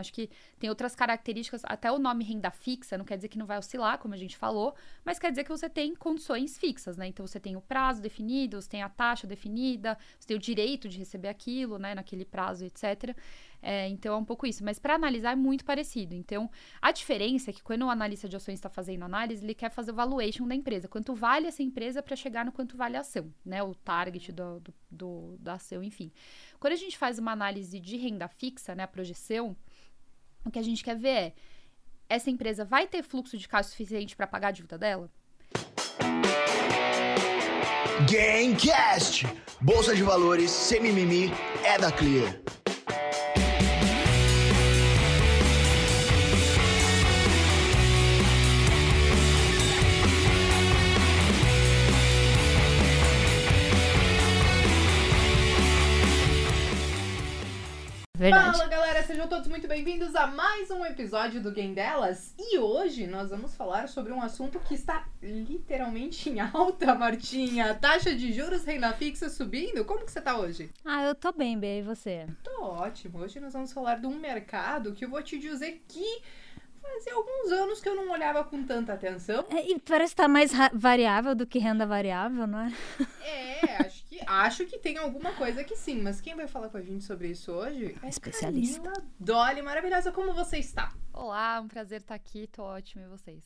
acho que tem outras características, até o nome renda fixa, não quer dizer que não vai oscilar, como a gente falou, mas quer dizer que você tem condições fixas, né? Então você tem o prazo definido, você tem a taxa definida, você tem o direito de receber aquilo, né, naquele prazo, etc. É, então é um pouco isso. Mas para analisar é muito parecido. Então, a diferença é que quando o analista de ações está fazendo análise, ele quer fazer o valuation da empresa. Quanto vale essa empresa para chegar no quanto vale a ação, né? O target do, do, do, da ação, enfim. Quando a gente faz uma análise de renda fixa, né? A projeção, o que a gente quer ver é essa empresa vai ter fluxo de caixa suficiente para pagar a dívida dela? Gamecast! Bolsa de valores, sem mimimi, é da Clear. Verdade. Fala sejam todos muito bem-vindos a mais um episódio do Game Delas. E hoje nós vamos falar sobre um assunto que está literalmente em alta, Martinha. Taxa de juros renda fixa subindo. Como que você tá hoje? Ah, eu tô bem, Bê, e você? Tô ótimo. Hoje nós vamos falar de um mercado que eu vou te dizer que fazia alguns anos que eu não olhava com tanta atenção. É, e parece estar tá mais variável do que renda variável, não é? É, acho acho que tem alguma coisa que sim, mas quem vai falar com a gente sobre isso hoje é especialista. Camila Dolly, maravilhosa, como você está? Olá, um prazer estar aqui, tô ótimo e vocês?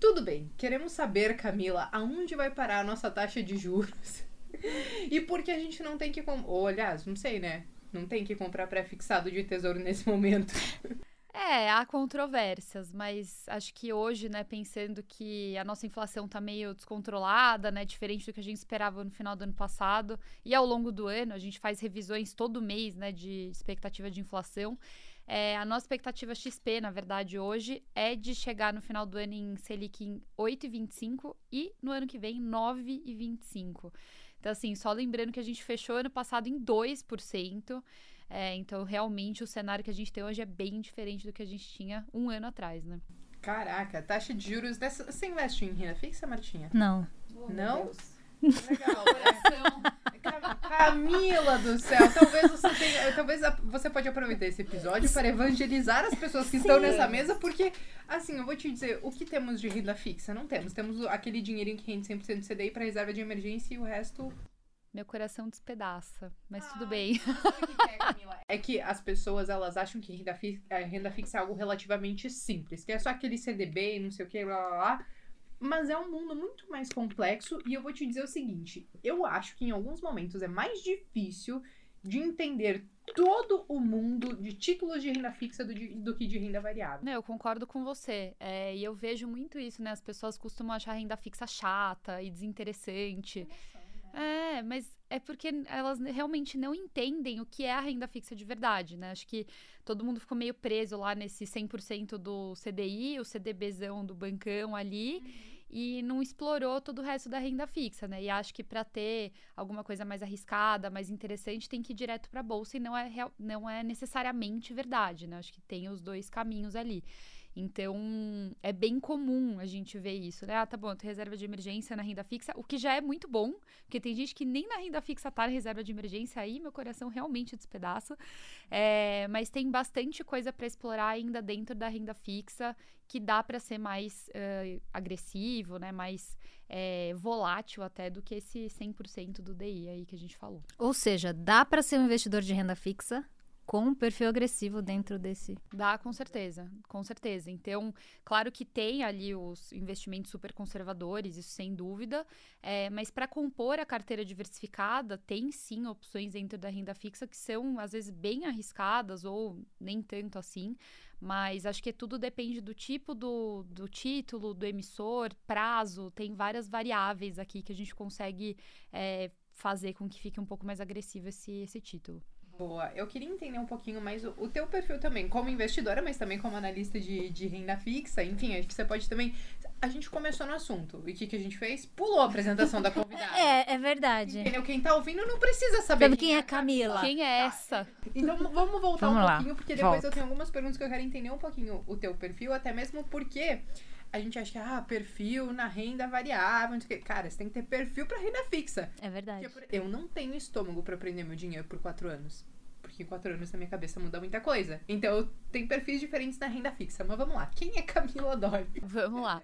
Tudo bem, queremos saber, Camila, aonde vai parar a nossa taxa de juros? e por que a gente não tem que. Ou, aliás, não sei, né? Não tem que comprar pré-fixado de tesouro nesse momento. É, há controvérsias, mas acho que hoje, né, pensando que a nossa inflação está meio descontrolada, né, diferente do que a gente esperava no final do ano passado, e ao longo do ano, a gente faz revisões todo mês, né, de expectativa de inflação. É, a nossa expectativa XP, na verdade, hoje, é de chegar no final do ano em Selic em 8,25 e no ano que vem 9,25. Então, assim, só lembrando que a gente fechou ano passado em 2%. É, então, realmente, o cenário que a gente tem hoje é bem diferente do que a gente tinha um ano atrás, né? Caraca, taxa de juros dessa. Você investe em renda fixa, Martinha? Não. Oh, Não? Legal. Camila do céu, talvez você tenha, talvez você pode aproveitar esse episódio para evangelizar as pessoas que Sim. estão nessa mesa, porque assim, eu vou te dizer, o que temos de renda fixa? Não temos. Temos aquele dinheirinho que rende 100% de CDI para reserva de emergência e o resto meu coração despedaça, mas tudo bem. É, que as pessoas elas acham que renda, fi é, renda fixa é algo relativamente simples, que é só aquele CDB e não sei o que, blá blá blá. Mas é um mundo muito mais complexo e eu vou te dizer o seguinte: eu acho que em alguns momentos é mais difícil de entender todo o mundo de títulos de renda fixa do, do que de renda variável. Não, eu concordo com você. É, e eu vejo muito isso, né? As pessoas costumam achar renda fixa chata e desinteressante. Nossa. É, mas é porque elas realmente não entendem o que é a renda fixa de verdade, né? Acho que todo mundo ficou meio preso lá nesse 100% do CDI, o CDBzão do bancão ali. Uhum. E não explorou todo o resto da renda fixa, né? E acho que para ter alguma coisa mais arriscada, mais interessante, tem que ir direto para a bolsa e não é, não é necessariamente verdade, né? Acho que tem os dois caminhos ali. Então, é bem comum a gente ver isso, né? Ah, tá bom, reserva de emergência na renda fixa, o que já é muito bom, porque tem gente que nem na renda fixa tá na reserva de emergência, aí meu coração realmente despedaça. É, mas tem bastante coisa para explorar ainda dentro da renda fixa que dá para ser mais uh, agressivo, né? Mais é, volátil até do que esse 100% do DI aí que a gente falou. Ou seja, dá para ser um investidor de renda fixa com um perfil agressivo dentro desse. Dá, com certeza, com certeza. Então, claro que tem ali os investimentos super conservadores, isso sem dúvida, é, mas para compor a carteira diversificada, tem sim opções dentro da renda fixa que são, às vezes, bem arriscadas ou nem tanto assim. Mas acho que tudo depende do tipo do, do título, do emissor, prazo, tem várias variáveis aqui que a gente consegue é, fazer com que fique um pouco mais agressivo esse, esse título. Boa. Eu queria entender um pouquinho mais o, o, teu perfil também, como investidora, mas também como analista de, de renda fixa. Enfim, acho que você pode também. A gente começou no assunto. E o que, que a gente fez? Pulou a apresentação da convidada. É, é verdade. Entendeu? Quem tá ouvindo não precisa saber. Sabe quem, é, é Camila? Quem é essa? Então vamos voltar vamos um lá. pouquinho, porque depois Volta. eu tenho algumas perguntas que eu quero entender um pouquinho o teu perfil, até mesmo porque a gente acha que, ah, perfil na renda variável, não sei o quê. Cara, você tem que ter perfil pra renda fixa. É verdade. eu não tenho estômago para prender meu dinheiro por quatro anos. que em quatro anos na minha cabeça muda muita coisa. Então, tem perfis diferentes na renda fixa. Mas vamos lá, quem é Camila Dori? Vamos lá.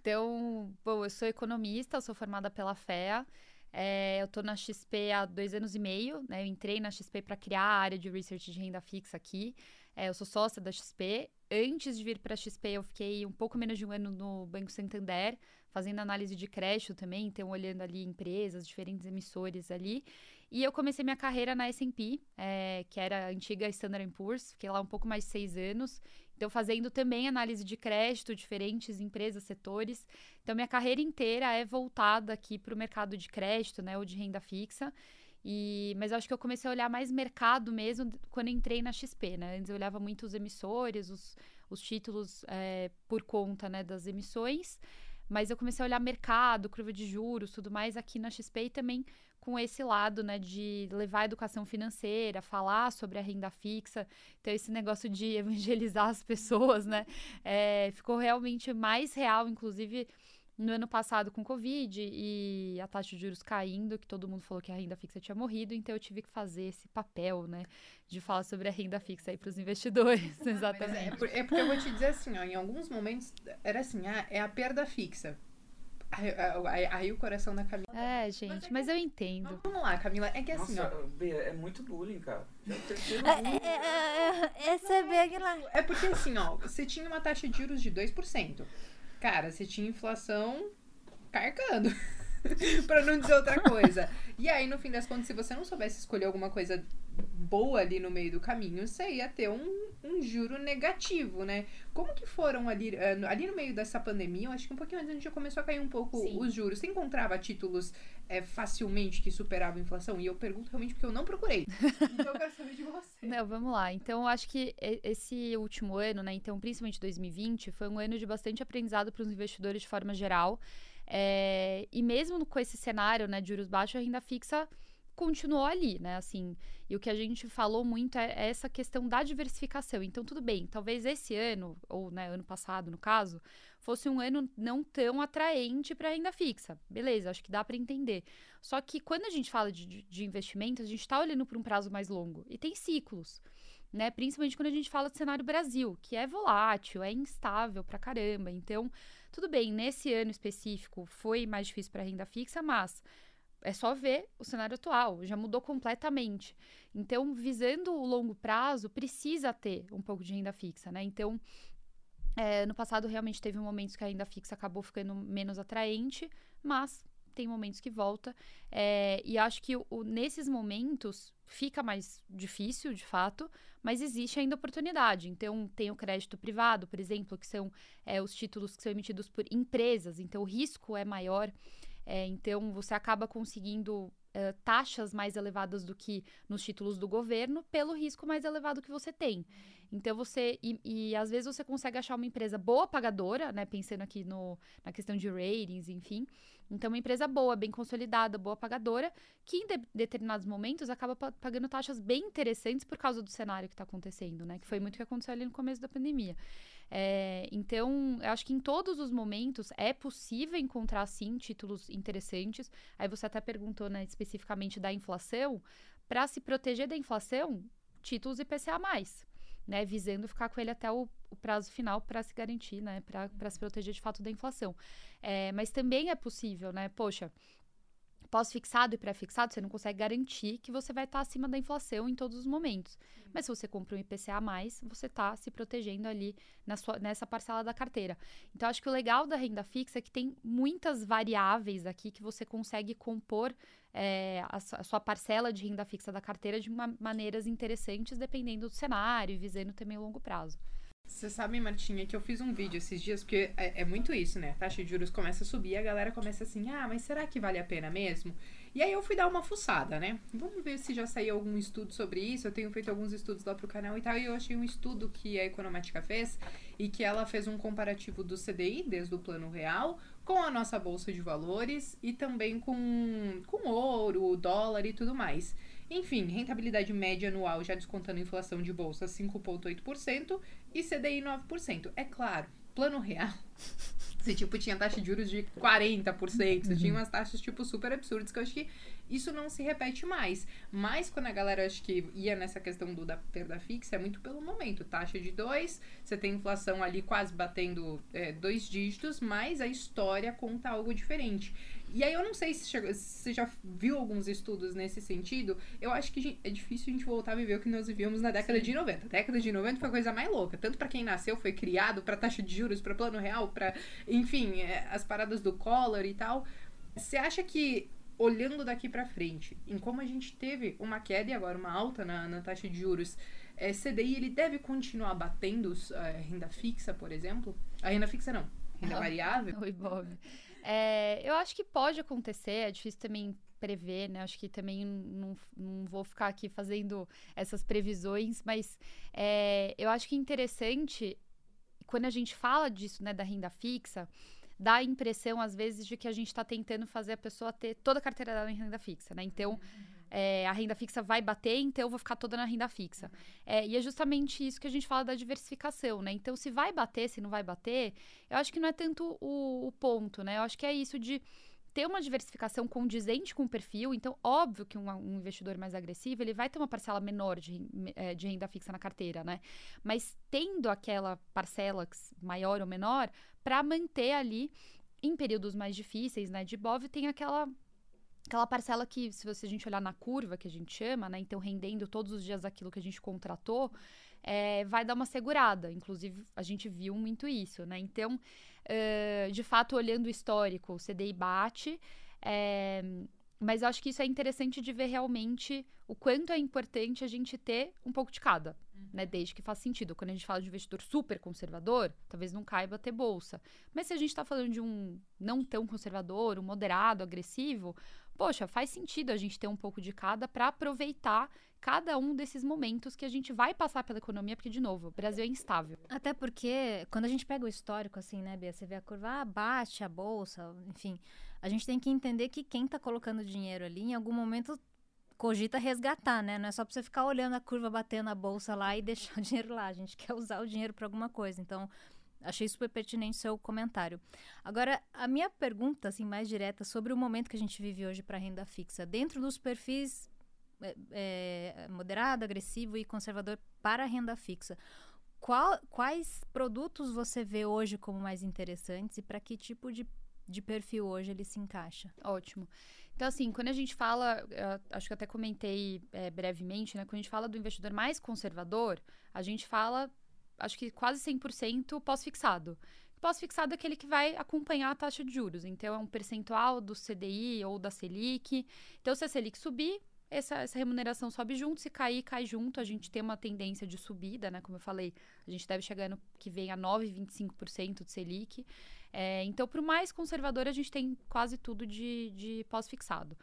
Então, bom, eu sou economista, sou formada pela FEA. É, eu estou na XP há dois anos e meio, né? Eu entrei na XP para criar a área de research de renda fixa aqui. É, eu sou sócia da XP. Antes de vir para a XP, eu fiquei um pouco menos de um ano no Banco Santander, fazendo análise de crédito também, então olhando ali empresas, diferentes emissores ali. E eu comecei minha carreira na S&P, é, que era a antiga Standard Poor's, fiquei lá um pouco mais de seis anos. Então, fazendo também análise de crédito, diferentes empresas, setores. Então, minha carreira inteira é voltada aqui para o mercado de crédito, né, ou de renda fixa. E, mas eu acho que eu comecei a olhar mais mercado mesmo quando entrei na XP, né? Antes eu olhava muito os emissores, os, os títulos é, por conta né, das emissões. Mas eu comecei a olhar mercado, curva de juros, tudo mais aqui na XP e também com esse lado, né, de levar a educação financeira, falar sobre a renda fixa. Então, esse negócio de evangelizar as pessoas, né, é, ficou realmente mais real, inclusive no ano passado com Covid e a taxa de juros caindo, que todo mundo falou que a renda fixa tinha morrido, então eu tive que fazer esse papel, né, de falar sobre a renda fixa aí para os investidores, exatamente. É, é, porque eu vou te dizer assim, ó, em alguns momentos era assim, ah, é a perda fixa. Aí, aí, aí, o coração da Camila. É, gente, mas, é mas eu entendo. vamos lá, Camila. É que assim, Nossa, ó. Bia, é muito bullying, cara. É, é, essa é bem lá. É porque assim, ó, você tinha uma taxa de juros de 2%. Cara, você tinha inflação carcando. pra não dizer outra coisa. E aí, no fim das contas, se você não soubesse escolher alguma coisa boa ali no meio do caminho, você ia ter um, um juro negativo, né? Como que foram ali, uh, ali no meio dessa pandemia? Eu acho que um pouquinho antes a gente já começou a cair um pouco Sim. os juros. Você encontrava títulos é, facilmente que superavam a inflação? E eu pergunto realmente porque eu não procurei. Então eu quero saber de você. Não, vamos lá. Então, eu acho que esse último ano, né? Então, principalmente 2020, foi um ano de bastante aprendizado para os investidores de forma geral. É, e mesmo com esse cenário né, de juros baixos, a renda fixa continuou ali, né? Assim, e o que a gente falou muito é, é, essa questão da diversificação. Então, tudo bem, talvez esse ano, ou né, ano passado, no caso, fosse um ano não tão atraente para renda fixa. Beleza, acho que dá para entender. Só que quando a gente fala de, de, de investimentos, a gente está olhando para um prazo mais longo e tem ciclos. Né? Principalmente quando a gente fala do cenário Brasil, que é volátil, é instável pra caramba. Então, tudo bem, nesse ano específico foi mais difícil para renda fixa, mas é só ver o cenário atual, já mudou completamente. Então, visando o longo prazo, precisa ter um pouco de renda fixa, né? Então, é, no passado realmente teve momentos que a renda fixa acabou ficando menos atraente, mas tem momentos que volta. É, e acho que o, nesses momentos fica mais difícil, de fato, mas existe ainda oportunidade. Então, tem o crédito privado, por exemplo, que são é, os títulos que são emitidos por empresas, então o risco é maior. É, então, você acaba conseguindo é, taxas mais elevadas do que nos títulos do governo pelo risco mais elevado que você tem. Então, você. E, e, às vezes você consegue achar uma empresa boa pagadora, né? Pensando aqui no, na questão de ratings, enfim. Então, uma empresa boa, bem consolidada, boa pagadora, que em de, determinados momentos acaba pagando taxas bem interessantes por causa do cenário que está acontecendo, né? Que foi muito o que aconteceu ali no começo da pandemia. É, então, eu acho que em todos os momentos é possível encontrar, sim, títulos interessantes. Aí você até perguntou, né, especificamente da inflação. Para se proteger da inflação, títulos IPCA+, né, visando ficar com ele até o, o prazo final para se garantir, né, para se proteger de fato da inflação. É, mas também é possível, né, poxa, pós-fixado e pré-fixado, você não consegue garantir que você vai estar acima da inflação em todos os momentos. Uhum. Mas se você compra um IPCA a mais, você está se protegendo ali na sua, nessa parcela da carteira. Então, acho que o legal da renda fixa é que tem muitas variáveis aqui que você consegue compor é, a, a, sua parcela de renda fixa da carteira de maneiras interessantes, dependendo do cenário e visando também o longo prazo. Você sabe, Martinha, que eu fiz um vídeo esses dias, porque é, é, muito isso, né? A taxa de juros começa a subir a galera começa assim, ah, mas será que vale a pena mesmo? E aí eu fui dar uma fuçada, né? Vamos ver se já saiu algum estudo sobre isso. Eu tenho feito alguns estudos lá pro canal e tal, e eu achei um estudo que a Economática fez e que ela fez um comparativo do CDI, desde o plano real, com a nossa bolsa de valores e também com, com ouro, dólar e tudo mais. Enfim, rentabilidade média anual, já descontando inflação de bolsa, 5,8% e CDI 9%. É claro, plano real Você, tipo, tinha taxa de juros de 40%. Você tinha umas taxas, tipo, super absurdas, que eu acho que isso não se repete mais. Mas quando a galera, acho que ia nessa questão do, da perda fixa, é muito pelo momento. Taxa de 2, você tem inflação ali quase batendo é, dois dígitos, mas a história conta algo diferente. E aí eu não sei se, chegou, se você já viu alguns estudos nesse sentido. Eu acho que é difícil a gente voltar a viver o que nós vivíamos na década Sim. de 90. A década de 90 foi a coisa mais louca. Tanto para quem nasceu, foi criado, para taxa de juros, para plano real, para enfim, é, as paradas do Collor e tal. Você acha que olhando daqui para frente, em como a gente teve uma queda e agora uma alta na, na taxa de juros, é, CDI ele deve continuar batendo a é, renda fixa, por exemplo? A renda fixa não, renda variável? Oi, Bob. É, eu acho que pode acontecer, é difícil também prever, né? Acho que também não, não vou ficar aqui fazendo essas previsões, mas é, eu acho que é interessante quando a gente fala disso, né, da renda fixa, dá a impressão, às vezes, de que a gente está tentando fazer a pessoa ter toda a carteira dela em renda fixa, né? Então, uhum é, a renda fixa vai bater, então eu vou ficar toda na renda fixa. É, e é justamente isso que a gente fala da diversificação, né? Então, se vai bater, se não vai bater, eu acho que não é tanto o, o ponto, né? Eu acho que é isso de ter uma diversificação condizente com o perfil. Então, óbvio que um, um, investidor mais agressivo, ele vai ter uma parcela menor de, é, de renda fixa na carteira, né? Mas tendo aquela parcela maior ou menor, para manter ali, em períodos mais difíceis, né, de BOV, tem aquela aquela parcela que, se você, a gente olhar na curva, que a gente chama, né? Então, rendendo todos os dias aquilo que a gente contratou, é, vai dar uma segurada. Inclusive, a gente viu muito isso, né? Então, uh, de fato, olhando o histórico, o CDI bate. É, mas eu acho que isso é interessante de ver realmente o quanto é importante a gente ter um pouco de cada, uhum. né? Desde que faça sentido. Quando a gente fala de investidor super conservador, talvez não caiba ter bolsa. Mas se a gente está falando de um não tão conservador, um moderado, agressivo, poxa, faz sentido a gente ter um pouco de cada para aproveitar cada um desses momentos que a gente vai passar pela economia, porque, de novo, o Brasil é instável. Até porque, quando a gente pega o histórico, assim, né, Bia, você vê a curva, ah, bate a bolsa, enfim, a gente tem que entender que quem está colocando dinheiro ali, em algum momento, cogita resgatar, né? Não é só para você ficar olhando a curva batendo a bolsa lá e deixar o dinheiro lá. A gente quer usar o dinheiro para alguma coisa. Então, Achei super pertinente seu comentário. Agora, a minha pergunta, assim, mais direta, sobre o momento que a gente vive hoje para renda fixa, dentro dos perfis é, é, moderado, agressivo e conservador para renda fixa, qual, quais produtos você vê hoje como mais interessantes e para que tipo de, de perfil hoje ele se encaixa? Ótimo. Então, assim, quando a gente fala, acho que até comentei é, brevemente, né? Quando a gente fala do investidor mais conservador, a gente fala acho que quase 100% pós-fixado. Pós-fixado é aquele que vai acompanhar a taxa de juros. Então, é um percentual do CDI ou da Selic. Então, se a Selic subir, essa, essa remuneração sobe junto. Se cair, cai junto. A gente tem uma tendência de subida, né? Como eu falei, a gente deve chegar no que vem a 9,25% de Selic. É, então, para o mais conservador, a gente tem quase tudo de, de pós-fixado.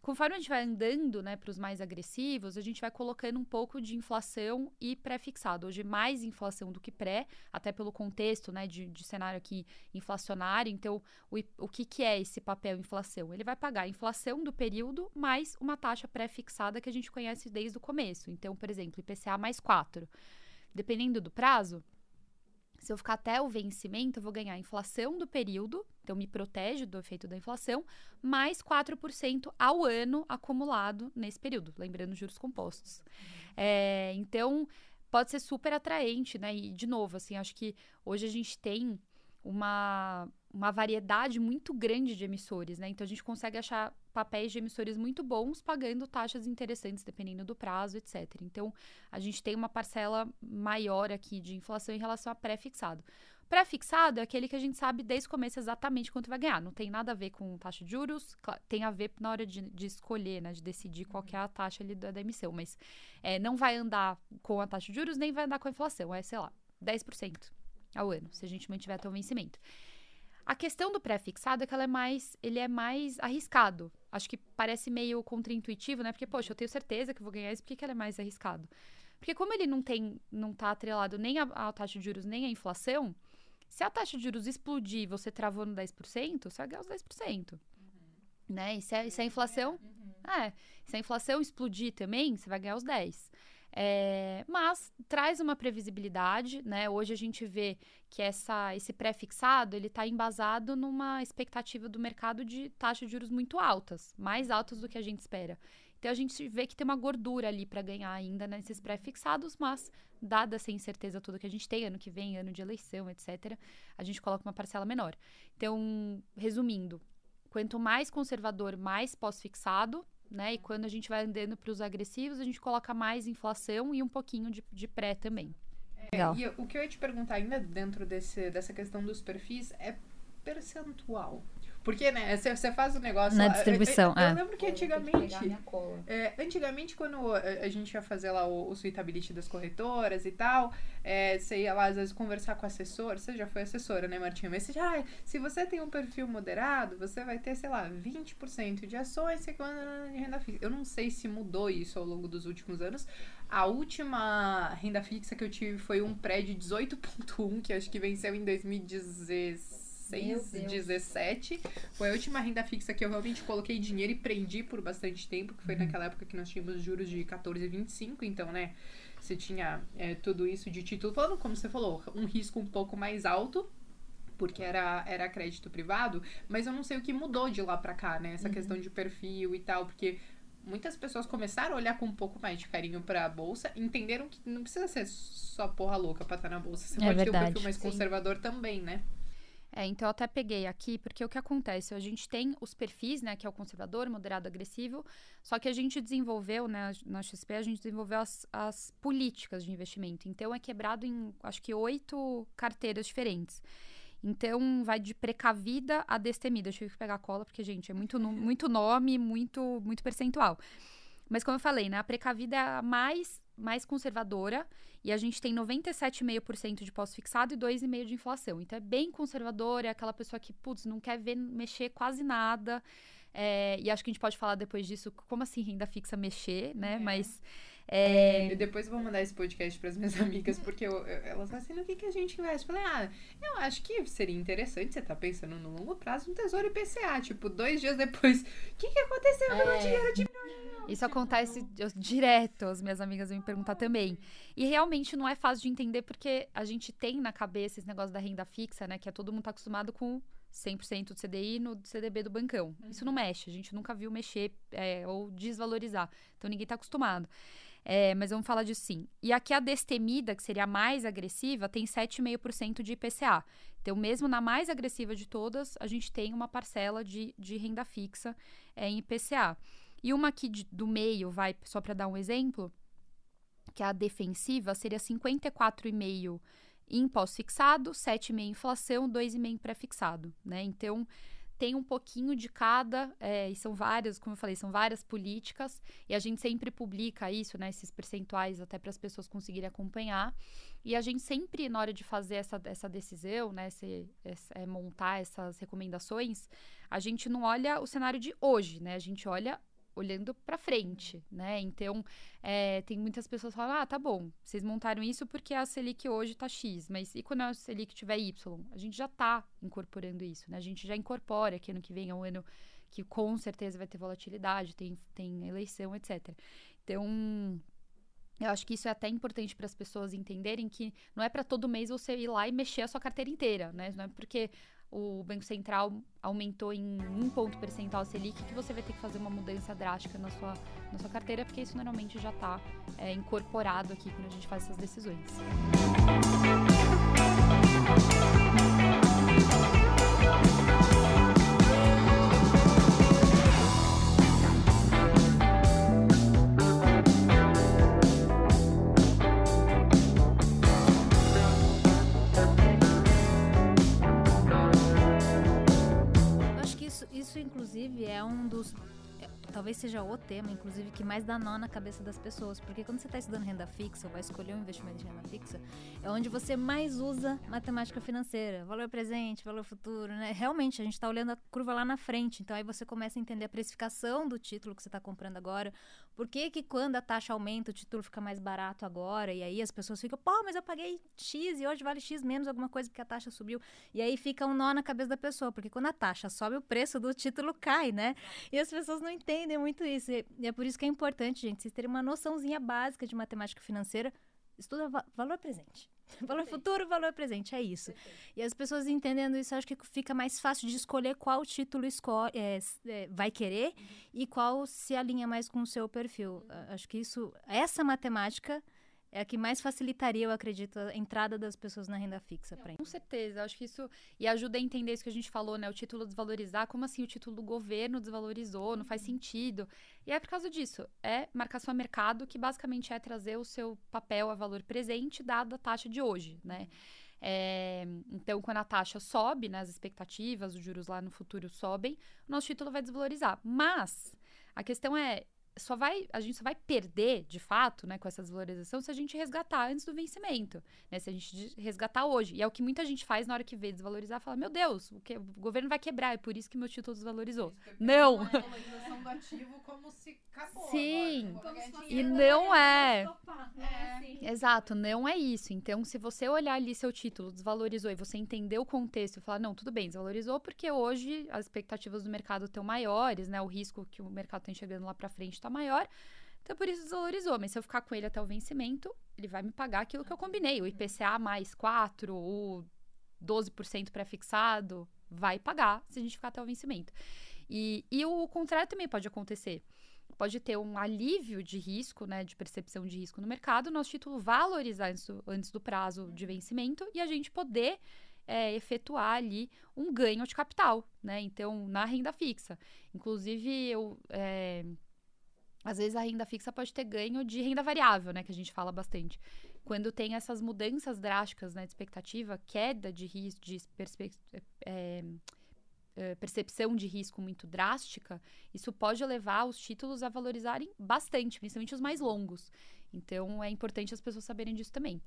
Conforme a gente vai andando né, para os mais agressivos, a gente vai colocando um pouco de inflação e pré-fixado. Hoje, mais inflação do que pré, até pelo contexto né, de, de cenário aqui inflacionário. Então, o, o que, que é esse papel inflação? Ele vai pagar a inflação do período mais uma taxa pré-fixada que a gente conhece desde o começo. Então, por exemplo, IPCA mais 4. Dependendo do prazo, se eu ficar até o vencimento, eu vou ganhar a inflação do período, então me protege do efeito da inflação, mais 4% ao ano acumulado nesse período, lembrando juros compostos. É, então, pode ser super atraente, né? E, de novo, assim, acho que hoje a gente tem uma, uma variedade muito grande de emissores, né? Então a gente consegue achar papéis de emissores muito bons pagando taxas interessantes dependendo do prazo, etc. Então a gente tem uma parcela maior aqui de inflação em relação a pré-fixado. Pré-fixado é aquele que a gente sabe desde o começo exatamente quanto vai ganhar. Não tem nada a ver com taxa de juros, tem a ver na hora de, de escolher, né, de decidir qual é a taxa ali da, da emissão. Mas é, não vai andar com a taxa de juros, nem vai andar com a inflação. É, sei lá, 10% ao ano, se a gente mantiver até o vencimento. A questão do pré-fixado é que ela é mais, ele é mais arriscado. Acho que parece meio contraintuitivo, né? Porque, poxa, eu tenho certeza que vou ganhar isso, por que, que ele é mais arriscado? Porque como ele não tem, não tá atrelado nem a, taxa de juros, nem a inflação, se a taxa de juros explodir e você travou no 10%, você vai ganhar os 10%. Uhum. Né? E se a, se a inflação. Uhum. É, se a inflação explodir também, você vai ganhar os 10%. É, mas traz uma previsibilidade, né? Hoje a gente vê que essa, esse pré-fixado ele está embasado numa expectativa do mercado de taxas de juros muito altas, mais altas do que a gente espera. Então a gente vê que tem uma gordura ali para ganhar ainda nesses pré-fixados, mas dada essa incerteza toda que a gente tem, ano que vem, ano de eleição, etc., a gente coloca uma parcela menor. Então, resumindo, quanto mais conservador, mais pós-fixado, né? E quando a gente vai andando para os agressivos, a gente coloca mais inflação e um pouquinho de, de pré também. É, e o que eu ia te perguntar ainda dentro desse, dessa questão dos perfis é percentual. Porque, né, você faz o negócio. Na lá, distribuição. Eu, eu, é. eu lembro que antigamente. É, antigamente, quando a, gente ia fazer lá o, o suitability das corretoras e tal, é, você ia lá, às vezes, conversar com o assessor. Você já foi assessora, né, Martinha? Mas você já, ah, se você tem um perfil moderado, você vai ter, sei lá, 20% de ações de renda fixa. Eu não sei se mudou isso ao longo dos últimos anos. A última renda fixa que eu tive foi um pré de 18,1, que acho que venceu em 2016. 17. Foi a última renda fixa que eu realmente coloquei dinheiro e prendi por bastante tempo, que foi Uhum. naquela época que nós tínhamos juros de 14,25, então, né, você tinha é, tudo isso de título, falando como você falou, um risco um pouco mais alto, porque era, era crédito privado, mas eu não sei o que mudou de lá pra cá, né, essa questão de perfil e tal, porque muitas pessoas começaram a olhar com um pouco mais de carinho pra bolsa, entenderam que não precisa ser só porra louca pra estar na bolsa, você É pode ter um verdade, perfil mais sim. conservador também, né? É, então eu até peguei aqui, porque o que acontece? A gente tem os perfis, né, que é o conservador, moderado, agressivo, só que a gente desenvolveu, né, na XP, a gente desenvolveu as, as políticas de investimento. Então é quebrado em, acho que, oito carteiras diferentes. Então vai de precavida a destemida. Eu tive que pegar a cola, porque, gente, é muito, muito nome, muito, muito percentual. Mas como eu falei, né, a precavida é a mais, mais conservadora e a gente tem 97,5% de pós-fixado e 2,5% de inflação. Então é bem conservadora, é aquela pessoa que, putz, não quer ver mexer quase nada. É, e acho que a gente pode falar depois disso, como assim renda fixa mexer, né? É. Mas é, E depois eu vou mandar esse podcast para as minhas amigas, porque eu- eu- elas falam assim, no que, que a gente investe? Eu falei, ah, eu acho que seria interessante você tá pensando no longo prazo no Tesouro IPCA. Tipo, dois dias depois, o que, que aconteceu com o meu dinheiro de Isso acontece eu- direto, as minhas amigas me perguntar também. E realmente não é fácil de entender porque a gente tem na cabeça esse negócio da renda fixa, né? Que é todo mundo tá acostumado com 100% do CDI no CDB do bancão. Isso não mexe, a gente nunca viu mexer é, ou desvalorizar. Então ninguém tá acostumado. É, mas vamos falar disso sim. E aqui a destemida, que seria a mais agressiva, tem 7,5% de IPCA. Então, mesmo na mais agressiva de todas, a gente tem uma parcela de, de renda fixa é, em IPCA. E uma aqui de- do meio, vai, só para dar um exemplo, que é a defensiva, seria 54,5 em pós-fixado, 7,5 em inflação, 2,5 em pré-fixado, né? Então, tem um pouquinho de cada, é, e são várias, como eu falei, são várias políticas, e a gente sempre publica isso, né, esses percentuais, até para as pessoas conseguirem acompanhar. E a gente sempre, na hora de fazer essa, essa decisão, né, esse- é, montar essas recomendações, a gente não olha o cenário de hoje, né, a gente olha olhando para frente, né? Então, é, tem muitas pessoas que falam, ah, tá bom, vocês montaram isso porque a Selic hoje tá X, mas e quando a Selic tiver Y? A gente já tá incorporando isso, né? A gente já incorpora que ano que vem é um ano que com certeza vai ter volatilidade, tem, tem eleição, etc. Então, eu acho que isso é até importante para as pessoas entenderem que não é para todo mês você ir lá e mexer a sua carteira inteira, né? Não é porque o Banco Central aumentou em um ponto percentual a Selic que você vai ter que fazer uma mudança drástica na sua, na sua carteira, porque isso normalmente já está incorporado aqui quando a gente faz essas decisões. Dos. é, Talvez seja o tema, inclusive, que mais dá nó na cabeça das pessoas. Porque quando você está estudando renda fixa, ou vai escolher um investimento de renda fixa, é onde você mais usa matemática financeira. Valor presente, valor futuro, né? Realmente, a gente está olhando a curva lá na frente. Então, aí você começa a entender a precificação do título que você está comprando agora. Por que, que quando a taxa aumenta, o título fica mais barato agora? E aí as pessoas ficam, pô, mas eu paguei X e hoje vale X menos alguma coisa porque a taxa subiu. E aí fica um nó na cabeça da pessoa, porque quando a taxa sobe, o preço do título cai, né? E as pessoas não entendem muito isso. E é por isso que é importante, gente, vocês terem uma noçãozinha básica de matemática financeira. Estuda va valor presente. Valor futuro, valor presente, é isso. E as pessoas entendendo isso, acho que fica mais fácil de escolher qual título é, é, vai querer uhum. e qual se alinha mais com o seu perfil. Uhum. Acho que isso, essa matemática é a que mais facilitaria, eu acredito, a entrada das pessoas na renda fixa. Pra... Com certeza, acho que isso e ajuda a entender isso que a gente falou, né? O título desvalorizar, como assim o título do governo desvalorizou, não faz uhum. sentido. E é por causa disso, é marcação a mercado, que basicamente é trazer o seu papel a valor presente, dada a taxa de hoje, né? É, então, quando a taxa sobe, né, as expectativas, os juros lá no futuro sobem, o nosso título vai desvalorizar. Mas a questão é, só vai, a gente só vai perder, de fato, né, com essa desvalorização, se a gente resgatar antes do vencimento, né? Se a gente resgatar hoje. E é o que muita gente faz na hora que vê desvalorizar, fala: "Meu Deus, o, que, o governo vai quebrar, é por isso que meu título desvalorizou". Não. A valorização do ativo como se acabou Sim. Agora, e não é. é. Exato, não é isso. Então, se você olhar ali seu título desvalorizou e você entender o contexto e falar: "Não, tudo bem, desvalorizou porque hoje as expectativas do mercado estão maiores, né? O risco que o mercado está enxergando lá para frente está tá maior. Então, por isso desvalorizou. Mas se eu ficar com ele até o vencimento, ele vai me pagar aquilo que eu combinei. O IPCA mais 4, o 12% pré-fixado, vai pagar se a gente ficar até o vencimento. E, e o contrário também pode acontecer. Pode ter um alívio de risco, né, de percepção de risco no mercado, nosso título valorizar antes do, antes do prazo de vencimento e a gente poder é, efetuar ali um ganho de capital, né? Então, na renda fixa. Inclusive, eu é, às vezes a renda fixa pode ter ganho de renda variável, né? Que a gente fala bastante. Quando tem essas mudanças drásticas né, de expectativa, queda de risco, de é, é, percepção de risco muito drástica, isso pode levar os títulos a valorizarem bastante, principalmente os mais longos. Então é importante as pessoas saberem disso também.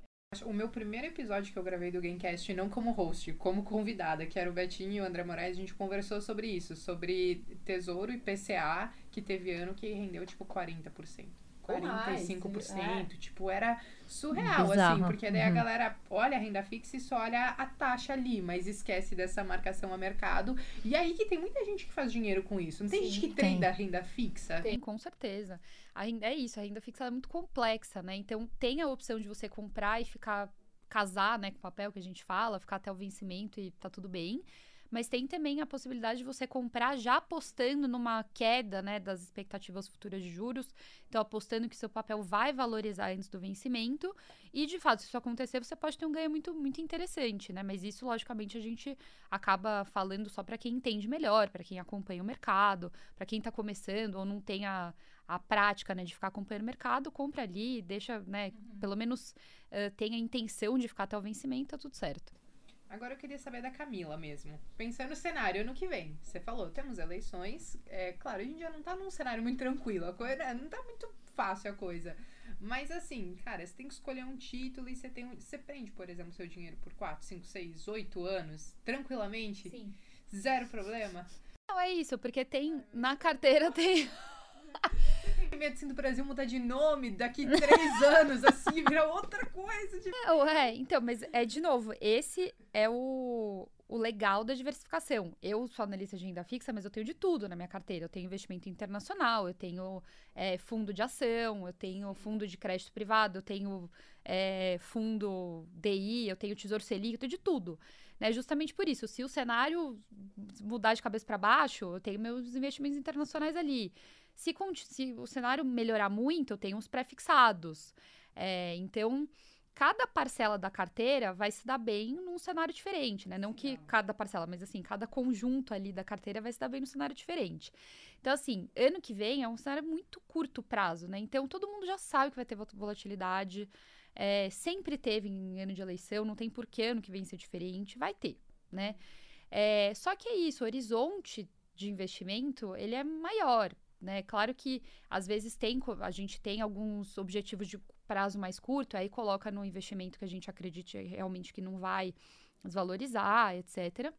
O meu primeiro episódio que eu gravei do Gamecast, não como host, como convidada, que era o Betinho e o André Moraes, a gente conversou sobre isso, sobre Tesouro e PCA, que teve ano que rendeu tipo 40%. 45%. É. Tipo, era surreal, assim, Bizarro. assim, porque daí uhum. a galera olha a renda fixa e só olha a taxa ali, mas esquece dessa marcação a mercado. E aí que tem muita gente que faz dinheiro com isso. Não tem Sim, gente que trade a renda fixa? Tem, com certeza. A renda, é isso, a renda fixa é muito complexa, né? Então tem a opção de você comprar e ficar casar, né, com o papel que a gente fala, ficar até o vencimento e tá tudo bem mas tem também a possibilidade de você comprar já apostando numa queda, né, das expectativas futuras de juros, então apostando que seu papel vai valorizar antes do vencimento, e de fato, se isso acontecer, você pode ter um ganho muito, muito interessante, né, mas isso, logicamente, a gente acaba falando só para quem entende melhor, para quem acompanha o mercado, para quem está começando ou não tem a, a prática, né, de ficar acompanhando o mercado, compra ali, deixa, né, uhum. pelo menos uh, tenha a intenção de ficar até o vencimento, tá tudo certo. Agora eu queria saber da Camila mesmo. Pensando no cenário ano que vem. Você falou, temos eleições. É, claro, a gente já não tá num cenário muito tranquilo. A coisa, não tá muito fácil a coisa. Mas assim, cara, você tem que escolher um título e você tem um, Você prende, por exemplo, seu dinheiro por 4, 5, 6, 8 anos, tranquilamente? Sim. Zero problema? Não, é isso, porque tem. Na carteira tem. Medo assim, do Brasil mudar de nome daqui três anos, assim, virar outra coisa. De... É, então, mas é de novo, esse é o, o legal da diversificação. Eu sou analista de renda fixa, mas eu tenho de tudo na minha carteira. Eu tenho investimento internacional, eu tenho é, fundo de ação, eu tenho fundo de crédito privado, eu tenho é, fundo DI, eu tenho tesouro Selic, eu tenho de tudo. Né? Justamente por isso, se o cenário mudar de cabeça para baixo, eu tenho meus investimentos internacionais ali. Se, se o cenário melhorar muito, eu tenho uns pré-fixados. É, então, cada parcela da carteira vai se dar bem num cenário diferente, né? Não que cada parcela, mas assim, cada conjunto ali da carteira vai se dar bem num cenário diferente. Então, assim, ano que vem é um cenário muito curto prazo, né? Então, todo mundo já sabe que vai ter volatilidade. É, sempre teve em ano de eleição, não tem porquê ano que vem ser diferente. Vai ter, né? É, só que é isso, o horizonte de investimento, ele é maior. Né? Claro que às vezes tem, a gente tem alguns objetivos de prazo mais curto, aí coloca no investimento que a gente acredite realmente que não vai desvalorizar, etc.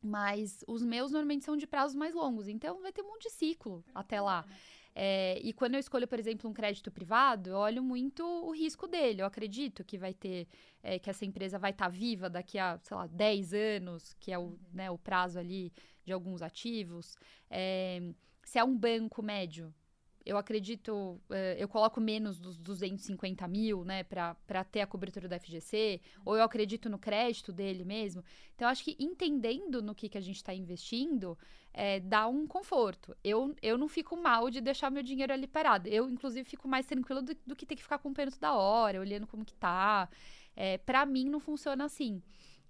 Mas os meus normalmente são de prazos mais longos, então vai ter um monte de ciclo até lá. É, e quando eu escolho, por exemplo, um crédito privado, eu olho muito o risco dele. Eu acredito que vai ter, é, que essa empresa vai estar tá viva daqui a, sei lá, 10 anos, que é o, né, o prazo ali de alguns ativos. É, se é um banco médio, eu acredito, eh, eu coloco menos dos 250 mil, né, para ter a cobertura da FGC, ou eu acredito no crédito dele mesmo. Então, acho que entendendo no que, que a gente está investindo, é, dá um conforto. Eu, eu não fico mal de deixar meu dinheiro ali parado. Eu, inclusive, fico mais tranquilo do, do que ter que ficar acompanhando toda hora, olhando como que tá. É, para mim, não funciona assim.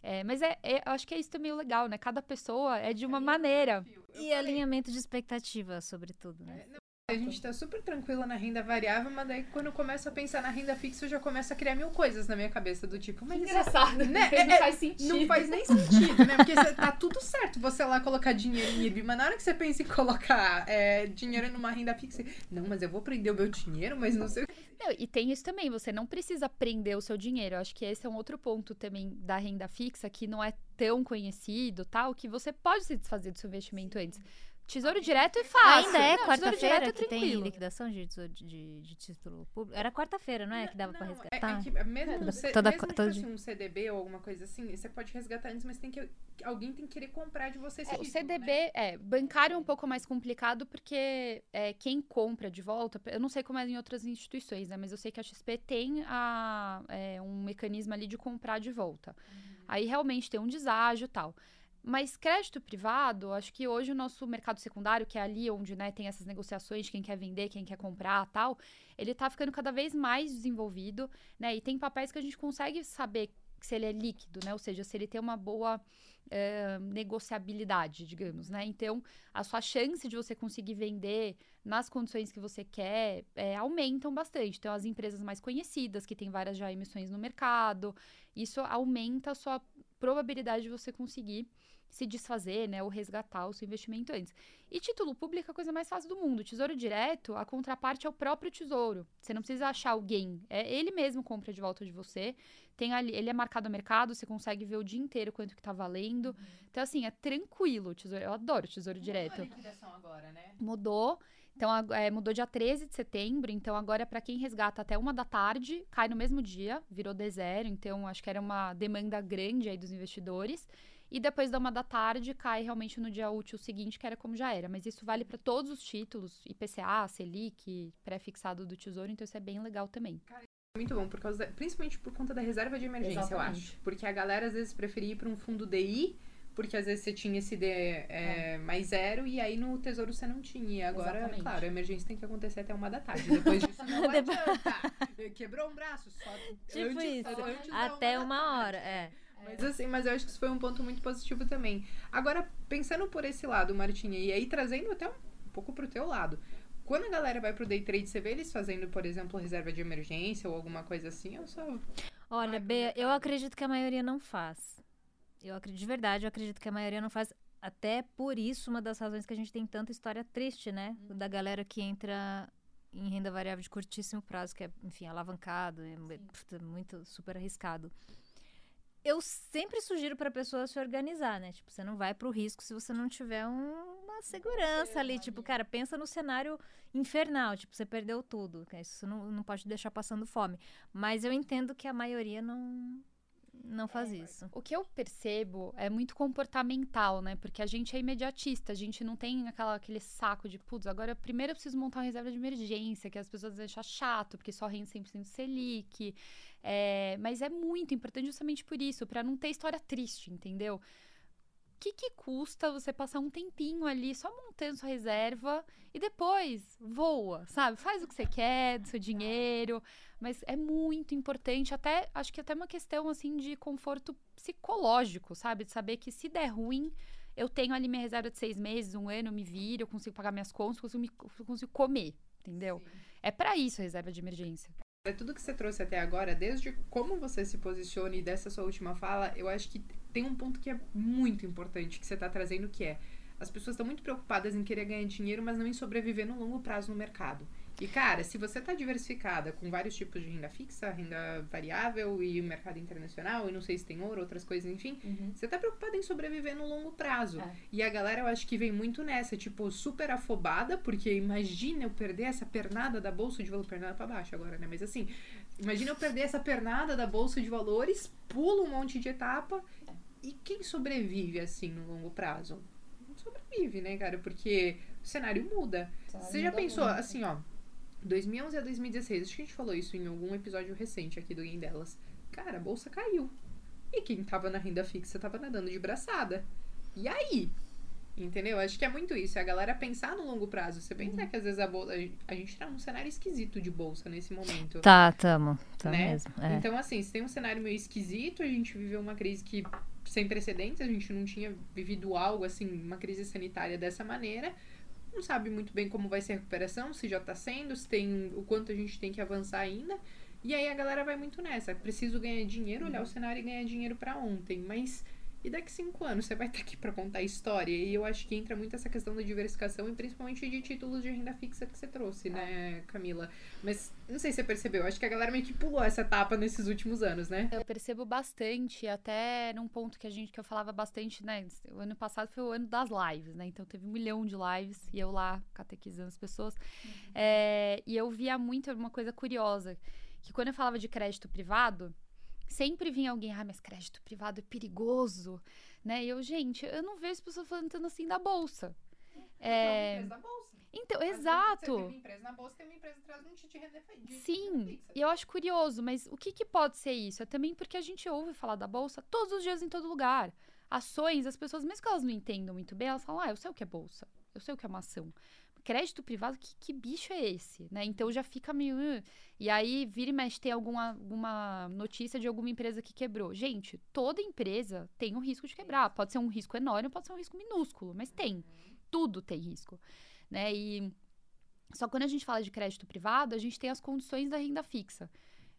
É, mas é, é, eu acho que é isso também o legal, né? Cada pessoa é de uma maneira. E alinhamento de expectativa, sobretudo, né? É, a gente tá super tranquila na renda variável, mas daí quando eu começo a pensar na renda fixa, eu já começo a criar mil coisas na minha cabeça, do tipo, mas. Engraçado, né? É, não faz sentido. Não faz nem sentido, né? Porque tá tudo certo você lá colocar dinheiro em IRB, mas na hora que você pensa em colocar é, dinheiro numa renda fixa, não, mas eu vou prender o meu dinheiro, mas não sei o não, e tem isso também, você não precisa prender o seu dinheiro. Eu acho que esse é um outro ponto também da renda fixa que não é tão conhecido, tal, que você pode se desfazer do seu investimento antes. Tesouro direto é fácil. Ainda é quarta-feira é que tem liquidação de, de, de título público. Era quarta-feira, não é? Que dava não, pra resgatar. É, é que mesmo, se, toda, mesmo que fosse um CDB ou alguma coisa assim, você pode resgatar antes, mas tem que, alguém tem que querer comprar de você esse é, título, O CDB, né? é, bancário é um pouco mais complicado porque é, quem compra de volta, eu não sei como é em outras instituições, né? Mas eu sei que a XP tem a, é, um mecanismo ali de comprar de volta. Uhum. Aí realmente tem um deságio e tal. Mas crédito privado, acho que hoje o nosso mercado secundário, que é ali onde né, tem essas negociações quem quer vender, quem quer comprar tal, ele está ficando cada vez mais desenvolvido, né? E tem papéis que a gente consegue saber se ele é líquido, né? Ou seja, se ele tem uma boa é, negociabilidade, digamos, né? Então, a sua chance de você conseguir vender nas condições que você quer é, aumentam bastante. Então, as empresas mais conhecidas, que têm várias já emissões no mercado, isso aumenta a sua probabilidade de você conseguir se desfazer, né, ou resgatar o seu investimento antes. E título público é a coisa mais fácil do mundo. Tesouro direto, a contraparte é o próprio tesouro. Você não precisa achar alguém, é ele mesmo compra de volta de você. Tem ali, ele é marcado no mercado, você consegue ver o dia inteiro quanto que tá valendo. Uhum. Então assim, é tranquilo o tesouro. Eu adoro o tesouro Mudou direto. A liquidação agora, né? Mudou. Então, é, mudou dia 13 de setembro. Então, agora, é para quem resgata até uma da tarde, cai no mesmo dia, virou D0. Então, acho que era uma demanda grande aí dos investidores. E depois da uma da tarde cai realmente no dia útil seguinte, que era como já era. Mas isso vale para todos os títulos, IPCA, Selic, pré-fixado do Tesouro, então isso é bem legal também. Cara, muito bom, por causa da, principalmente por conta da reserva de emergência, Exatamente. eu acho. Porque a galera às vezes preferia ir para um fundo DI, porque às vezes você tinha esse D é, é. mais zero, e aí no Tesouro você não tinha. E agora, Exatamente. claro, a emergência tem que acontecer até uma da tarde. Depois disso não adianta. Quebrou um braço, só tipo antes, isso. Antes até uma, uma hora, é. Mas assim, mas eu acho que isso foi um ponto muito positivo também. Agora, pensando por esse lado, Martinha, e aí trazendo até um pouco pro teu lado. Quando a galera vai pro day trade, você vê eles fazendo, por exemplo, reserva de emergência ou alguma coisa assim, ou só. Olha, Bea, eu acredito que a maioria não faz. Eu acredito, de verdade, eu acredito que a maioria não faz. Até por isso, uma das razões que a gente tem tanta história triste, né? Uhum. Da galera que entra em renda variável de curtíssimo prazo, que é, enfim, alavancado, é muito super arriscado eu sempre sugiro para a pessoa se organizar, né? Tipo, você não vai para o risco se você não tiver um, uma segurança ali. Tipo, cara, pensa no cenário infernal. Tipo, você perdeu tudo. Isso não, não pode deixar passando fome. Mas eu entendo que a maioria não, não faz é, isso. O que eu percebo é muito comportamental, né? Porque a gente é imediatista, a gente não tem aquela, aquele saco de, putz, agora primeiro eu preciso montar uma reserva de emergência, que as pessoas acham chato, porque só rende 100% Selic. É, mas é muito importante justamente por isso, para não ter história triste, entendeu? O que, que custa você passar um tempinho ali só montando sua reserva e depois voa, sabe? Faz o que você quer do seu dinheiro, mas é muito importante, até acho que até uma questão assim de conforto psicológico, sabe? De saber que se der ruim, eu tenho ali minha reserva de seis meses, um ano, eu me viro, eu consigo pagar minhas contas, consigo, me, consigo comer, entendeu? Sim. É para isso a reserva de emergência. É tudo que você trouxe até agora, desde como você se posiciona e dessa sua última fala, eu acho que tem um ponto que é muito importante que você está trazendo, que é as pessoas estão muito preocupadas em querer ganhar dinheiro, mas não em sobreviver no longo prazo no mercado. E, cara, se você está diversificada com vários tipos de renda fixa, renda variável e mercado internacional, e não sei se tem ouro, outras coisas, enfim, uhum. você está preocupada em sobreviver no longo prazo. É. E a galera, eu acho que vem muito nessa, tipo, super afobada, porque imagina eu perder essa pernada da bolsa de valor, pernada para baixo agora, né? Mas assim, imagina eu perder essa pernada da bolsa de valores, pulo um monte de etapa, e quem sobrevive assim no longo prazo? Não sobrevive, né, cara? Porque o cenário muda. Você já pensou, assim, ó, 2011 a 2016, acho que a gente falou isso em algum episódio recente aqui do Game Delas. Cara, a bolsa caiu. E quem tava na renda fixa tava nadando de braçada. E aí? Entendeu? Acho que é muito isso. É a galera pensar no longo prazo. Você pensa Uhum. que às vezes a bolsa. A gente tá num cenário esquisito de bolsa nesse momento. Tá, tamo. Tá Né? mesmo. É. Então, assim, se tem um cenário meio esquisito, a gente viveu uma crise que sem precedentes, a gente não tinha vivido algo assim, uma crise sanitária dessa maneira. Não sabe muito bem como vai ser a recuperação, se já tá sendo, se tem o quanto a gente tem que avançar ainda. E aí a galera vai muito nessa. Preciso ganhar dinheiro, olhar o cenário e ganhar dinheiro pra ontem. Mas e daqui cinco anos você vai estar aqui pra contar história? E eu acho que entra muito essa questão da diversificação e principalmente de títulos de renda fixa que você trouxe, né, Camila? Mas não sei se você percebeu, acho que a galera meio que pulou essa etapa nesses últimos anos, né? Eu percebo bastante, até num ponto que a gente que eu falava bastante, né? O ano passado foi o ano das lives, né? Então teve um milhão de lives e eu lá catequizando as pessoas. É, e eu via muito uma coisa curiosa, que quando eu falava de crédito privado, sempre vinha alguém, ah, mas crédito privado é perigoso, né? E eu, gente, eu não vejo as pessoas falando tanto assim da bolsa. É, da bolsa. então, Às exato. Você tem uma empresa na bolsa, tem uma empresa atrás de um de Sim, e eu acho curioso, mas o que, que pode ser isso? É também porque a gente ouve falar da bolsa todos os dias em todo lugar. Ações, as pessoas, mesmo que elas não entendam muito bem, elas falam, ah, eu sei o que é bolsa, eu sei o que é uma ação. Crédito privado, que, que bicho é esse? Né? Então já fica meio. "Ugh". E aí, vira e mexe, tem alguma, alguma notícia de alguma empresa que quebrou. Gente, toda empresa tem um risco de quebrar. Pode ser um risco enorme, pode ser um risco minúsculo, mas tem. Tudo tem risco. Né? E só quando a gente fala de crédito privado, a gente tem as condições da renda fixa,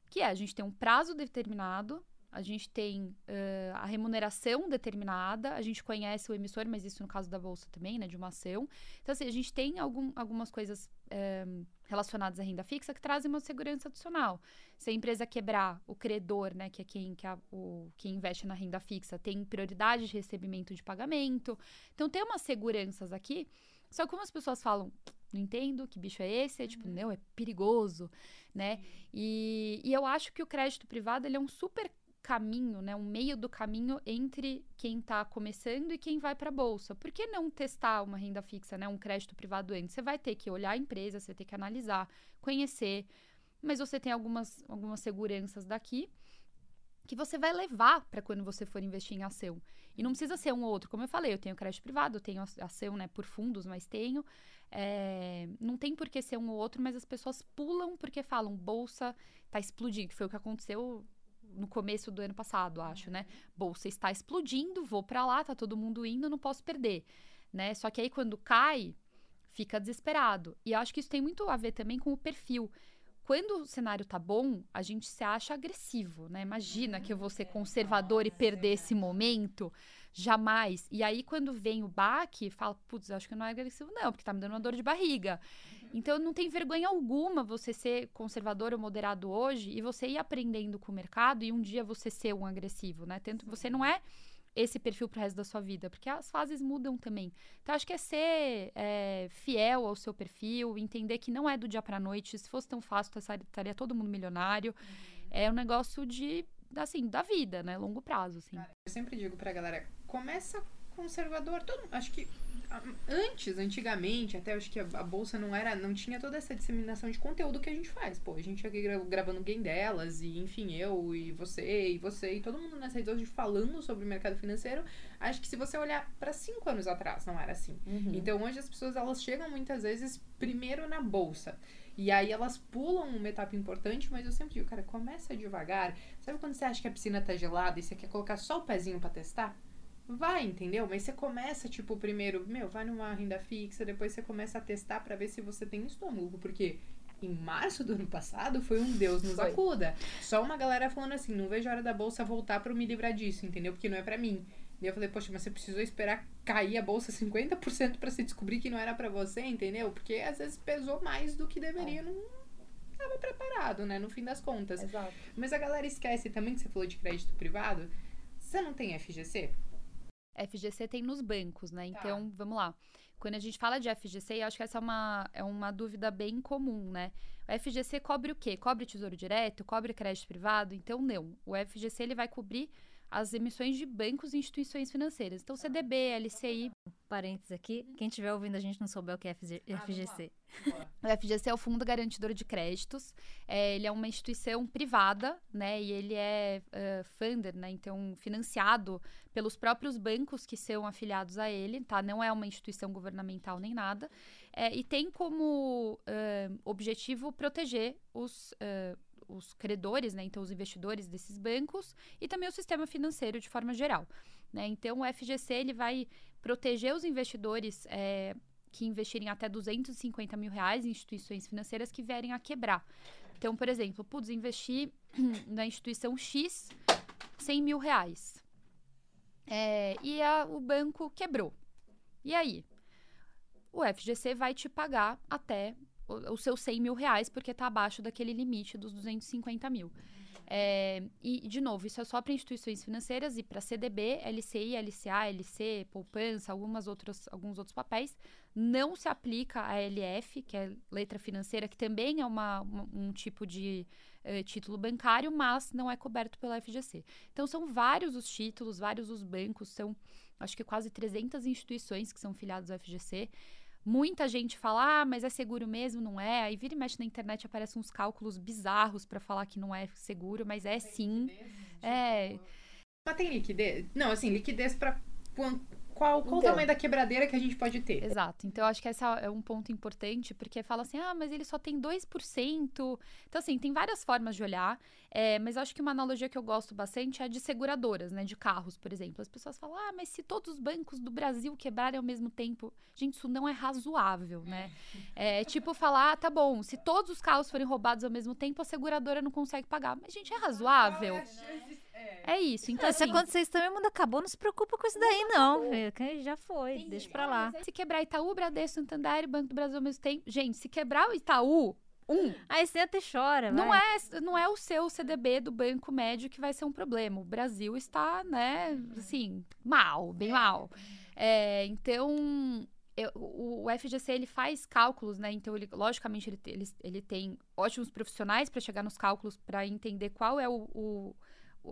que é a gente tem um prazo determinado, a gente tem eh, a remuneração determinada, a gente conhece o emissor, mas isso no caso da bolsa também, né, de uma ação. Então, assim, a gente tem algum, algumas coisas eh, relacionadas à renda fixa que trazem uma segurança adicional. Se a empresa quebrar, o credor, né, que é quem, que é o, quem investe na renda fixa, tem prioridade de recebimento de pagamento. Então, tem umas seguranças aqui. Só que como as pessoas falam, não entendo, que bicho é esse? É tipo, não, é perigoso, né? E, e eu acho que o crédito privado, ele é um super caminho, né? Um meio do caminho entre quem está começando e quem vai para a bolsa. Por que não testar uma renda fixa, né? Um crédito privado antes? Você vai ter que olhar a empresa, você ter que analisar, conhecer, mas você tem algumas, algumas seguranças daqui que você vai levar para quando você for investir em ação. E não precisa ser um ou outro. Como eu falei, eu tenho crédito privado, eu tenho ação né, por fundos, mas tenho. É, não tem por que ser um ou outro, mas as pessoas pulam porque falam, bolsa tá explodindo, que foi o que aconteceu no começo do ano passado, acho, né? Bolsa está explodindo, vou para lá, tá todo mundo indo, não posso perder, né? Só que aí quando cai, fica desesperado. E eu acho que isso tem muito a ver também com o perfil. Quando o cenário tá bom, a gente se acha agressivo, né? Imagina que eu vou ser conservador e perder esse momento. Jamais. E aí, quando vem o baque, fala, putz, acho que não é agressivo, não, porque tá me dando uma dor de barriga. Então, não tem vergonha alguma você ser conservador ou moderado hoje e você ir aprendendo com o mercado e um dia você ser um agressivo, né? Tanto você não é esse perfil pro resto da sua vida, porque as fases mudam também. Então, acho que é ser é, fiel ao seu perfil, entender que não é do dia pra noite. Se fosse tão fácil, tá- estaria todo mundo milionário. É um negócio de, assim, da vida, né? Longo prazo, assim. Eu sempre digo pra galera, começa conservador. Todo, acho que antes, antigamente, até acho que a, bolsa não era, não tinha toda essa disseminação de conteúdo que a gente faz. Pô, a gente aqui gra- gravando game delas e enfim, eu e você e você e todo mundo nessa rede hoje falando sobre o mercado financeiro. Acho que se você olhar pra cinco anos atrás, não era assim. Então hoje as pessoas elas chegam muitas vezes primeiro na bolsa. E aí elas pulam uma etapa importante, mas eu sempre digo, cara, começa devagar. Sabe quando você acha que a piscina tá gelada e você quer colocar só o pezinho pra testar? Vai, entendeu? Mas você começa, tipo, primeiro, meu, vai numa renda fixa, depois você começa a testar pra ver se você tem estômago, porque em março do ano passado foi um Deus nos Foi. acuda. Só uma galera falando assim, não vejo a hora da bolsa voltar pra eu me livrar disso, entendeu? Porque não é pra mim. E eu falei, poxa, mas você precisou esperar cair a bolsa 50% pra se descobrir que não era pra você, entendeu? Porque às vezes pesou mais do que deveria, não tava preparado, né? No fim das contas. Exato. Mas a galera esquece também que você falou de crédito privado. Você não tem FGC? FGC tem nos bancos, né? Tá. Então, vamos lá. Quando a gente fala de FGC, eu acho que essa é uma, é uma dúvida bem comum, né? O FGC cobre o quê? Cobre tesouro direto? Cobre crédito privado? Então, não. O FGC ele vai cobrir as emissões de bancos e instituições financeiras. Então, CDB, LCI. Parênteses aqui, quem estiver ouvindo a gente não souber o que é FGC. Ah, o FGC é o Fundo Garantidor de Créditos. É, ele é uma instituição privada, né? E ele é uh, funder, né? Então, financiado pelos próprios bancos que são afiliados a ele, tá? Não é uma instituição governamental nem nada. É, e tem como uh, objetivo proteger os, uh, os credores, né? Então, os investidores desses bancos e também o sistema financeiro de forma geral. Né? Então, o FGC ele vai proteger os investidores é, que investirem até 250 mil reais em instituições financeiras que vierem a quebrar. Então, por exemplo, putz, investir na instituição X 100 mil reais. É, e a, o banco quebrou. E aí? O FGC vai te pagar até os seus 100 mil reais, porque está abaixo daquele limite dos 250 mil. É, e, de novo, isso é só para instituições financeiras e para CDB, LCI, LCA, LC, poupança, algumas outras, alguns outros papéis. Não se aplica a LF, que é letra financeira, que também é uma, um tipo de uh, título bancário, mas não é coberto pela FGC. Então, são vários os títulos, vários os bancos, são acho que quase 300 instituições que são filiadas ao FGC. Muita gente fala, ah, mas é seguro mesmo, não é? Aí vira e mexe na internet, aparecem uns cálculos bizarros para falar que não é seguro, mas é sim. É. Mas tem liquidez? Não, assim, liquidez para qual, qual então, o tamanho da quebradeira que a gente pode ter? Exato. Então, acho que esse é um ponto importante, porque fala assim, ah, mas ele só tem 2%. Então, assim, tem várias formas de olhar, é, mas acho que uma analogia que eu gosto bastante é de seguradoras, né, de carros, por exemplo. As pessoas falam, ah, mas se todos os bancos do Brasil quebrarem ao mesmo tempo, gente, isso não é razoável, né? É tipo falar, ah, tá bom, se todos os carros forem roubados ao mesmo tempo, a seguradora não consegue pagar. Mas, gente, é razoável. É isso. Então, assim, se acontecer isso também, o mundo acabou, não se preocupa com isso daí, não. Já foi, Entendi. deixa pra lá. Se quebrar Itaú, Bradesco, Santander e Banco do Brasil ao mesmo tempo. Gente, se quebrar o Itaú, um. Aí você até chora, não é Não é o seu CDB do banco médio que vai ser um problema. O Brasil está, né, assim, mal, bem mal. É, então, eu, o, o, FGC ele faz cálculos, né? Então, ele, logicamente, ele, ele, ele tem ótimos profissionais para chegar nos cálculos para entender qual é o, o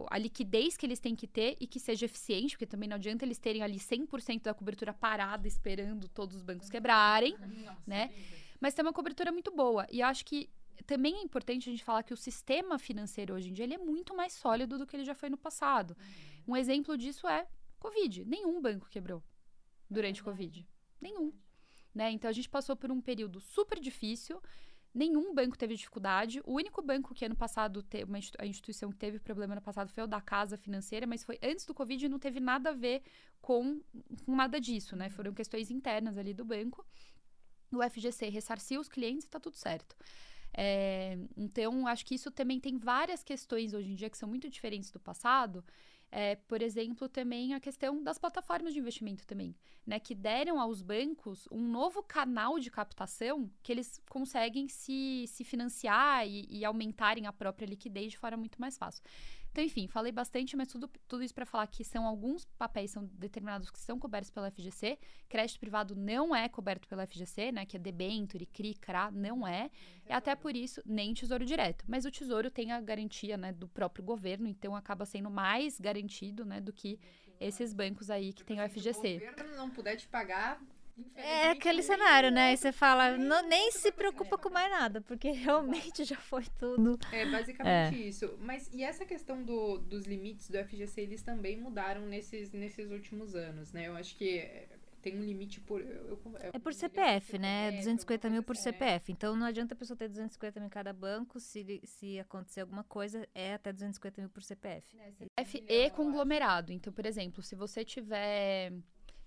a liquidez que eles têm que ter e que seja eficiente, porque também não adianta eles terem ali 100% da cobertura parada esperando todos os bancos quebrarem, Nossa, né? Mas tem uma cobertura muito boa. E acho que também é importante a gente falar que o sistema financeiro hoje em dia ele é muito mais sólido do que ele já foi no passado. Um exemplo disso é Covid. Nenhum banco quebrou durante o Covid. Nenhum. Né? Então a gente passou por um período super difícil Nenhum banco teve dificuldade. O único banco que ano passado, teve, uma, a instituição que teve problema no passado foi o da Casa Financeira, mas foi antes do Covid e não teve nada a ver com, com nada disso, né? Foram questões internas ali do banco. O FGC ressarciu os clientes e tá tudo certo. É, então, acho que isso também tem várias questões hoje em dia que são muito diferentes do passado é, por exemplo, também a questão das plataformas de investimento também, né? Que deram aos bancos um novo canal de captação que eles conseguem se, se financiar e, e aumentarem a própria liquidez de forma muito mais fácil. Então, enfim, falei bastante, mas tudo, tudo isso para falar que são alguns papéis são determinados que são cobertos pela FGC. Crédito privado não é coberto pela FGC, né? Que é debenture, CRI, CRA, não é. E até por isso, nem tesouro direto. Mas o tesouro tem a garantia, né, do próprio governo, então acaba sendo mais garantido, né, do que esses bancos aí que tem o FGC. Se o governo não puder te pagar, é aquele cenário, né? E você fala, não, nem se preocupa com mais nada, porque realmente já foi tudo. É basicamente é. isso. Mas e essa questão do, dos limites do FGC, eles também mudaram nesses, nesses últimos anos, né? Eu acho que tem um limite por. Eu, eu, é por CPF, né? 250 mil por CPF. Então não adianta a pessoa ter 250 mil em cada banco. Se, se acontecer alguma coisa, é até 250 mil por CPF. CPF e conglomerado. Então, por exemplo, se você tiver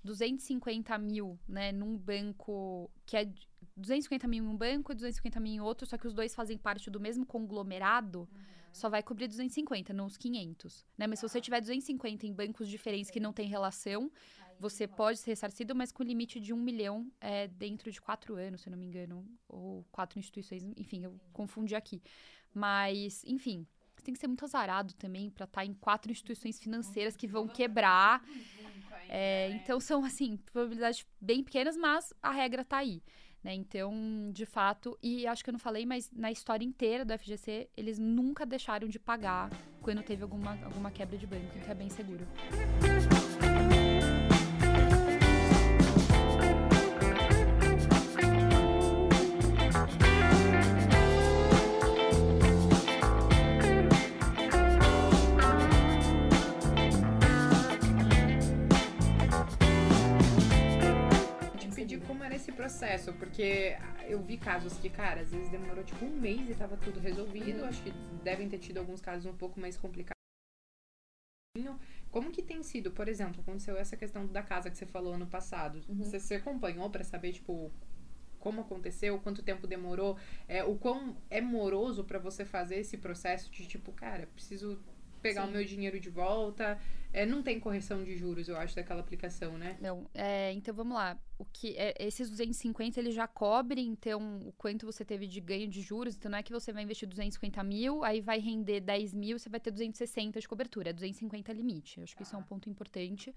250 mil, né, num banco que é 250 mil em um banco e 250 mil em outro, só que os dois fazem parte do mesmo conglomerado, uhum. só vai cobrir 250, não os 500, né? Mas se você tiver 250 em bancos diferentes que não tem relação, você pode ser ressarcido, mas com limite de um milhão é, dentro de quatro anos, se eu não me engano, ou quatro instituições, enfim, eu confundi aqui. Mas, enfim, tem que ser muito azarado também para estar tá em quatro instituições financeiras que vão quebrar é, então são assim probabilidades bem pequenas, mas a regra está aí. Né? Então, de fato, e acho que eu não falei, mas na história inteira do FGC, eles nunca deixaram de pagar quando teve alguma, alguma quebra de banco, que é bem seguro. Processo, porque eu vi casos que, cara, às vezes demorou tipo um mês e tava tudo resolvido. Acho que devem ter tido alguns casos um pouco mais complicados. Como que tem sido, por exemplo, aconteceu essa questão da casa que você falou ano passado? Uhum. Você, você acompanhou para saber, tipo, como aconteceu, quanto tempo demorou, é, o quão é moroso para você fazer esse processo de tipo, cara, preciso pegar Sim. o meu dinheiro de volta. É, não tem correção de juros, eu acho, daquela aplicação, né? Não. É, então vamos lá. O que é, esses 250 ele já cobre, então, o quanto você teve de ganho de juros. Então não é que você vai investir 250 mil, aí vai render 10 mil, você vai ter 260 de cobertura. É 250 limite. Eu acho que isso é um ah. ponto importante.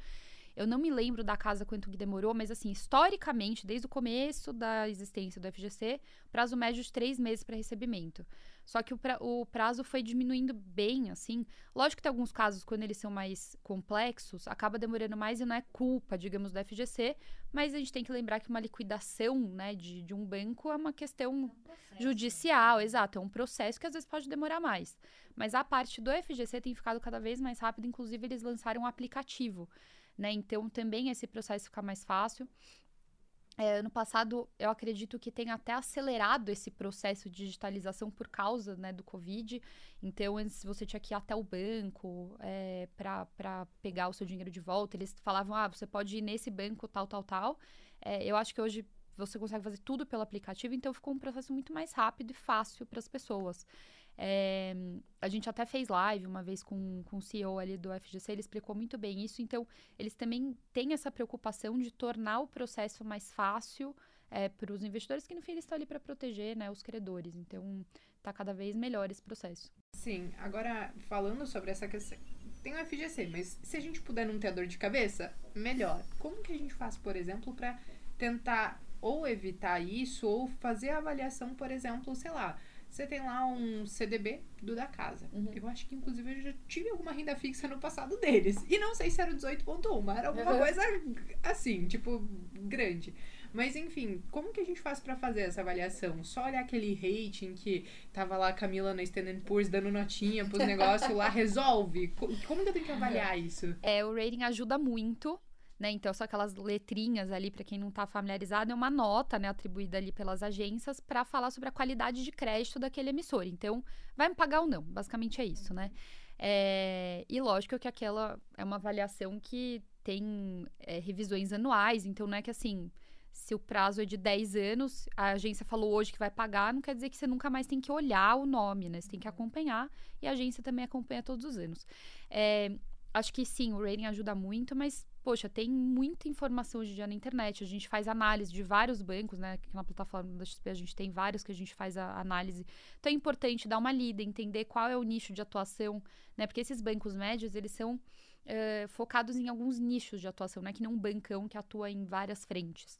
Eu não me lembro da casa quanto que demorou, mas assim, historicamente, desde o começo da existência do FGC, prazo médio de três meses para recebimento. Só que o, pra, o prazo foi diminuindo bem, assim. Lógico que tem alguns casos, quando eles são mais complexos, acaba demorando mais e não é culpa, digamos, do FGC, mas a gente tem que lembrar que uma liquidação né, de, de um banco é uma questão é um judicial, né? exato, é um processo que às vezes pode demorar mais. Mas a parte do FGC tem ficado cada vez mais rápido, inclusive eles lançaram um aplicativo. Né? Então também esse processo fica mais fácil. É, passado, eu acredito que tem até acelerado esse processo de digitalização por causa né, do Covid. Então, antes você tinha que ir até o banco é, para pegar o seu dinheiro de volta. Eles falavam, ah, você pode ir nesse banco, tal, tal, tal. É, eu acho que hoje você consegue fazer tudo pelo aplicativo, então ficou um processo muito mais rápido e fácil para as pessoas. É, a gente até fez live uma vez com, com o CEO ali do FGC, ele explicou muito bem isso. Então, eles também têm essa preocupação de tornar o processo mais fácil é, para os investidores, que no fim eles estão ali para proteger né, os credores. Então, está cada vez melhor esse processo. Sim, agora falando sobre essa questão. Tem o FGC, mas se a gente puder não ter dor de cabeça, melhor. Como que a gente faz, por exemplo, para tentar ou evitar isso, ou fazer a avaliação, por exemplo, sei lá, você tem lá um CDB do da casa. Uhum. Eu acho que, inclusive, eu já tive alguma renda fixa no passado deles. E não sei se era 18.1, mas era alguma uhum. coisa assim, tipo, grande. Mas enfim, como que a gente faz para fazer essa avaliação? Só olhar aquele rating que tava lá a Camila na Standard Poor's dando notinha pros negócios lá, resolve? Como que eu tenho que avaliar isso? É, o rating ajuda muito né? Então, são aquelas letrinhas ali, para quem não está familiarizado, é uma nota, né, atribuída ali pelas agências para falar sobre a qualidade de crédito daquele emissor. Então, vai me pagar ou não? Basicamente é isso, né? É, e lógico que aquela é uma avaliação que tem é, revisões anuais, então não é que assim, se o prazo é de 10 anos, a agência falou hoje que vai pagar, não quer dizer que você nunca mais tem que olhar o nome, né? Você tem que acompanhar e a agência também acompanha todos os anos. É, acho que sim, o rating ajuda muito, mas poxa, tem muita informação hoje em dia na internet. A gente faz análise de vários bancos, né? Aqui na plataforma da XP a gente tem vários que a gente faz a análise. Então é importante dar uma lida, entender qual é o nicho de atuação, né? Porque esses bancos médios, eles são é, focados em alguns nichos de atuação, não é que nem um bancão que atua em várias frentes.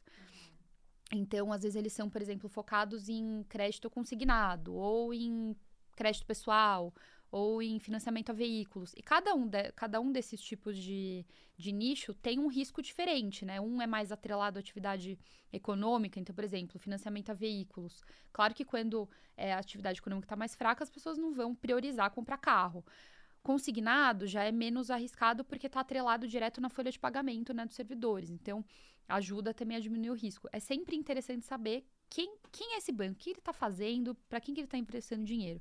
Então, às vezes, eles são, por exemplo, focados em crédito consignado, ou em crédito pessoal, ou em financiamento a veículos. E cada um, de, cada um desses tipos de, de nicho tem um risco diferente, né? Um é mais atrelado à atividade econômica, então, por exemplo, financiamento a veículos. Claro que quando é, a atividade econômica está mais fraca, as pessoas não vão priorizar comprar carro. Consignado já é menos arriscado porque está atrelado direto na folha de pagamento né, dos servidores. Então, ajuda também a diminuir o risco. É sempre interessante saber quem, quem é esse banco, o que ele está fazendo, para quem que ele está emprestando dinheiro.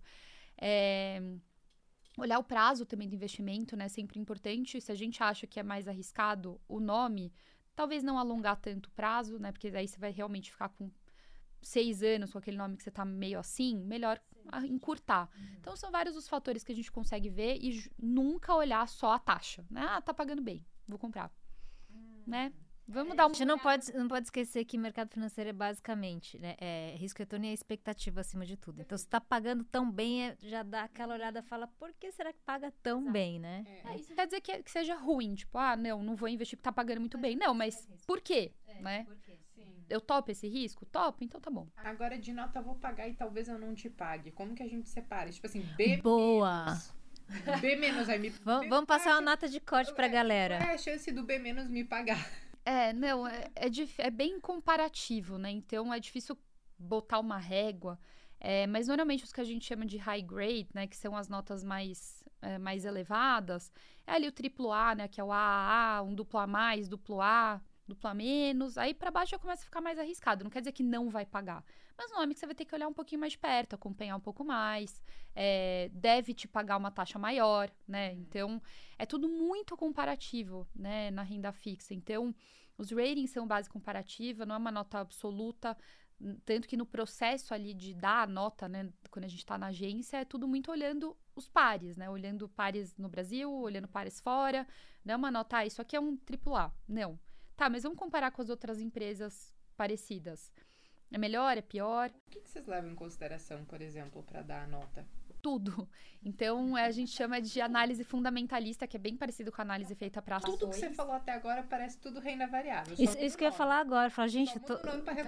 É, Olhar o prazo também do investimento, né? Sempre importante. Se a gente acha que é mais arriscado o nome, talvez não alongar tanto o prazo, né? Porque daí você vai realmente ficar com seis anos com aquele nome que você tá meio assim, melhor encurtar. Uhum. Então são vários os fatores que a gente consegue ver e nunca olhar só a taxa. Né? Ah, tá pagando bem, vou comprar. Uhum. Né? Vamos dar uma. A gente não pode, não pode esquecer que mercado financeiro é basicamente né, é, risco retorno e a expectativa acima de tudo. Então, se está pagando tão bem, é, já dá aquela olhada fala, por que será que paga tão Exato. bem, né? É. isso quer dizer que, que, seja ruim, tipo, ah, não, não vou investir porque está pagando muito bem. Não, mas por quê? É, né? Por quê? Sim. eu topo esse risco? Topo, então tá bom. Agora de nota vou pagar e talvez eu não te pague. Como que a gente separa? Tipo assim, B Boa. menos. B menos aí me Vam- B vamos passar uma nota de corte pra galera. é a chance do B menos me pagar? É, não, é, é, é bem comparativo, né? Então é difícil botar uma régua. É, mas normalmente os que a gente chama de high grade, né? Que são as notas mais, é, mais elevadas, é ali o triplo A, né? Que é o AAA, um duplo A mais, duplo A, duplo A menos. Aí pra baixo já começa a ficar mais arriscado. Não quer dizer que não vai pagar. Mas não é que você vai ter que olhar um pouquinho mais de perto, acompanhar um pouco mais. é, deve te pagar uma taxa maior, né? Então, é tudo muito comparativo, né? Na renda fixa. Então, os ratings são base comparativa, não é uma nota absoluta. Tanto que no processo ali de dar a nota, né? Quando a gente está na agência, é tudo muito olhando os pares, né? Olhando pares no Brasil, olhando pares fora. Não é uma nota, ah, isso aqui é um AAA. Não. Tá, mas vamos comparar com as outras empresas parecidas. É melhor, é pior? O que, que vocês levam em consideração, por exemplo, para dar a nota? Tudo. Então, é, a gente chama de análise fundamentalista, que é bem parecido com a análise feita para Tudo que você falou até agora parece tudo renda variável. Isso, isso que eu ia falar agora. Falar, gente, tô-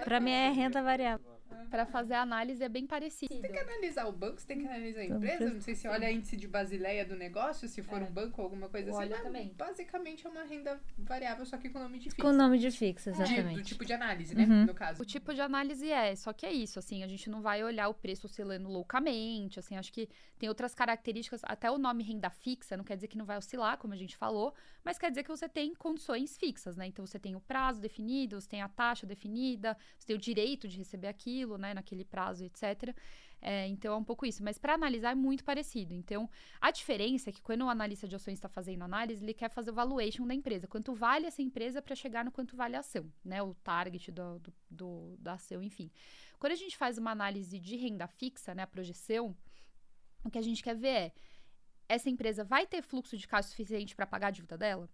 pra mim é renda variável. Para fazer a análise é bem parecido. Tem que analisar o banco, você tem que analisar a Então, empresa. Não sei se olha índice de basileia do negócio, se for É. um banco ou alguma coisa assim. Olha mas também. Basicamente é uma renda variável, só que com nome difícil. Com nome de fixo, De- do exatamente. tipo de análise, né? Uhum. No caso. O tipo de análise é, só que é isso, assim, a gente não vai olhar o preço oscilando loucamente, assim, acho que tem outras características, até o nome renda fixa não quer dizer que não vai oscilar, como a gente falou, mas quer dizer que você tem condições fixas, né? Então você tem o prazo definido, você tem a taxa definida, você tem o direito de receber aquilo, né, naquele prazo, etc. É, então é um pouco isso, mas para analisar é muito parecido. Então a diferença é que quando o analista de ações está fazendo análise, ele quer fazer o valuation da empresa, quanto vale essa empresa para chegar no quanto vale a ação, né? O target do, do- do- da ação, enfim. Quando a gente faz uma análise de renda fixa, né, a projeção, o que a gente quer ver é essa empresa vai ter fluxo de caixa suficiente para pagar a dívida dela?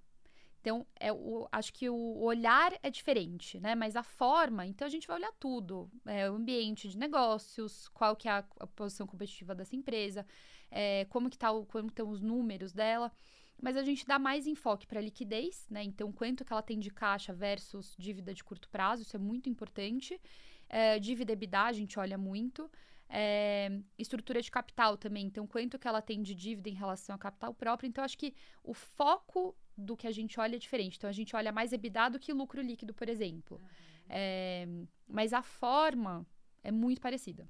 Então, é o, acho que o olhar é diferente, né? Mas a forma, então a gente vai olhar tudo. É, o ambiente de negócios, qual que é a, a posição competitiva dessa empresa, é, como que tá o, como estão os números dela. Mas a gente dá mais enfoque para liquidez, né? Então, quanto que ela tem de caixa versus dívida de curto prazo, isso é muito importante. É, dívida EBITDA, a gente olha muito. É, estrutura de capital também, então quanto que ela tem de dívida em relação ao capital próprio. Então, acho que o foco do que a gente olha é diferente. Então, a gente olha mais EBITDA do que lucro líquido, por exemplo. É, mas a forma é muito parecida.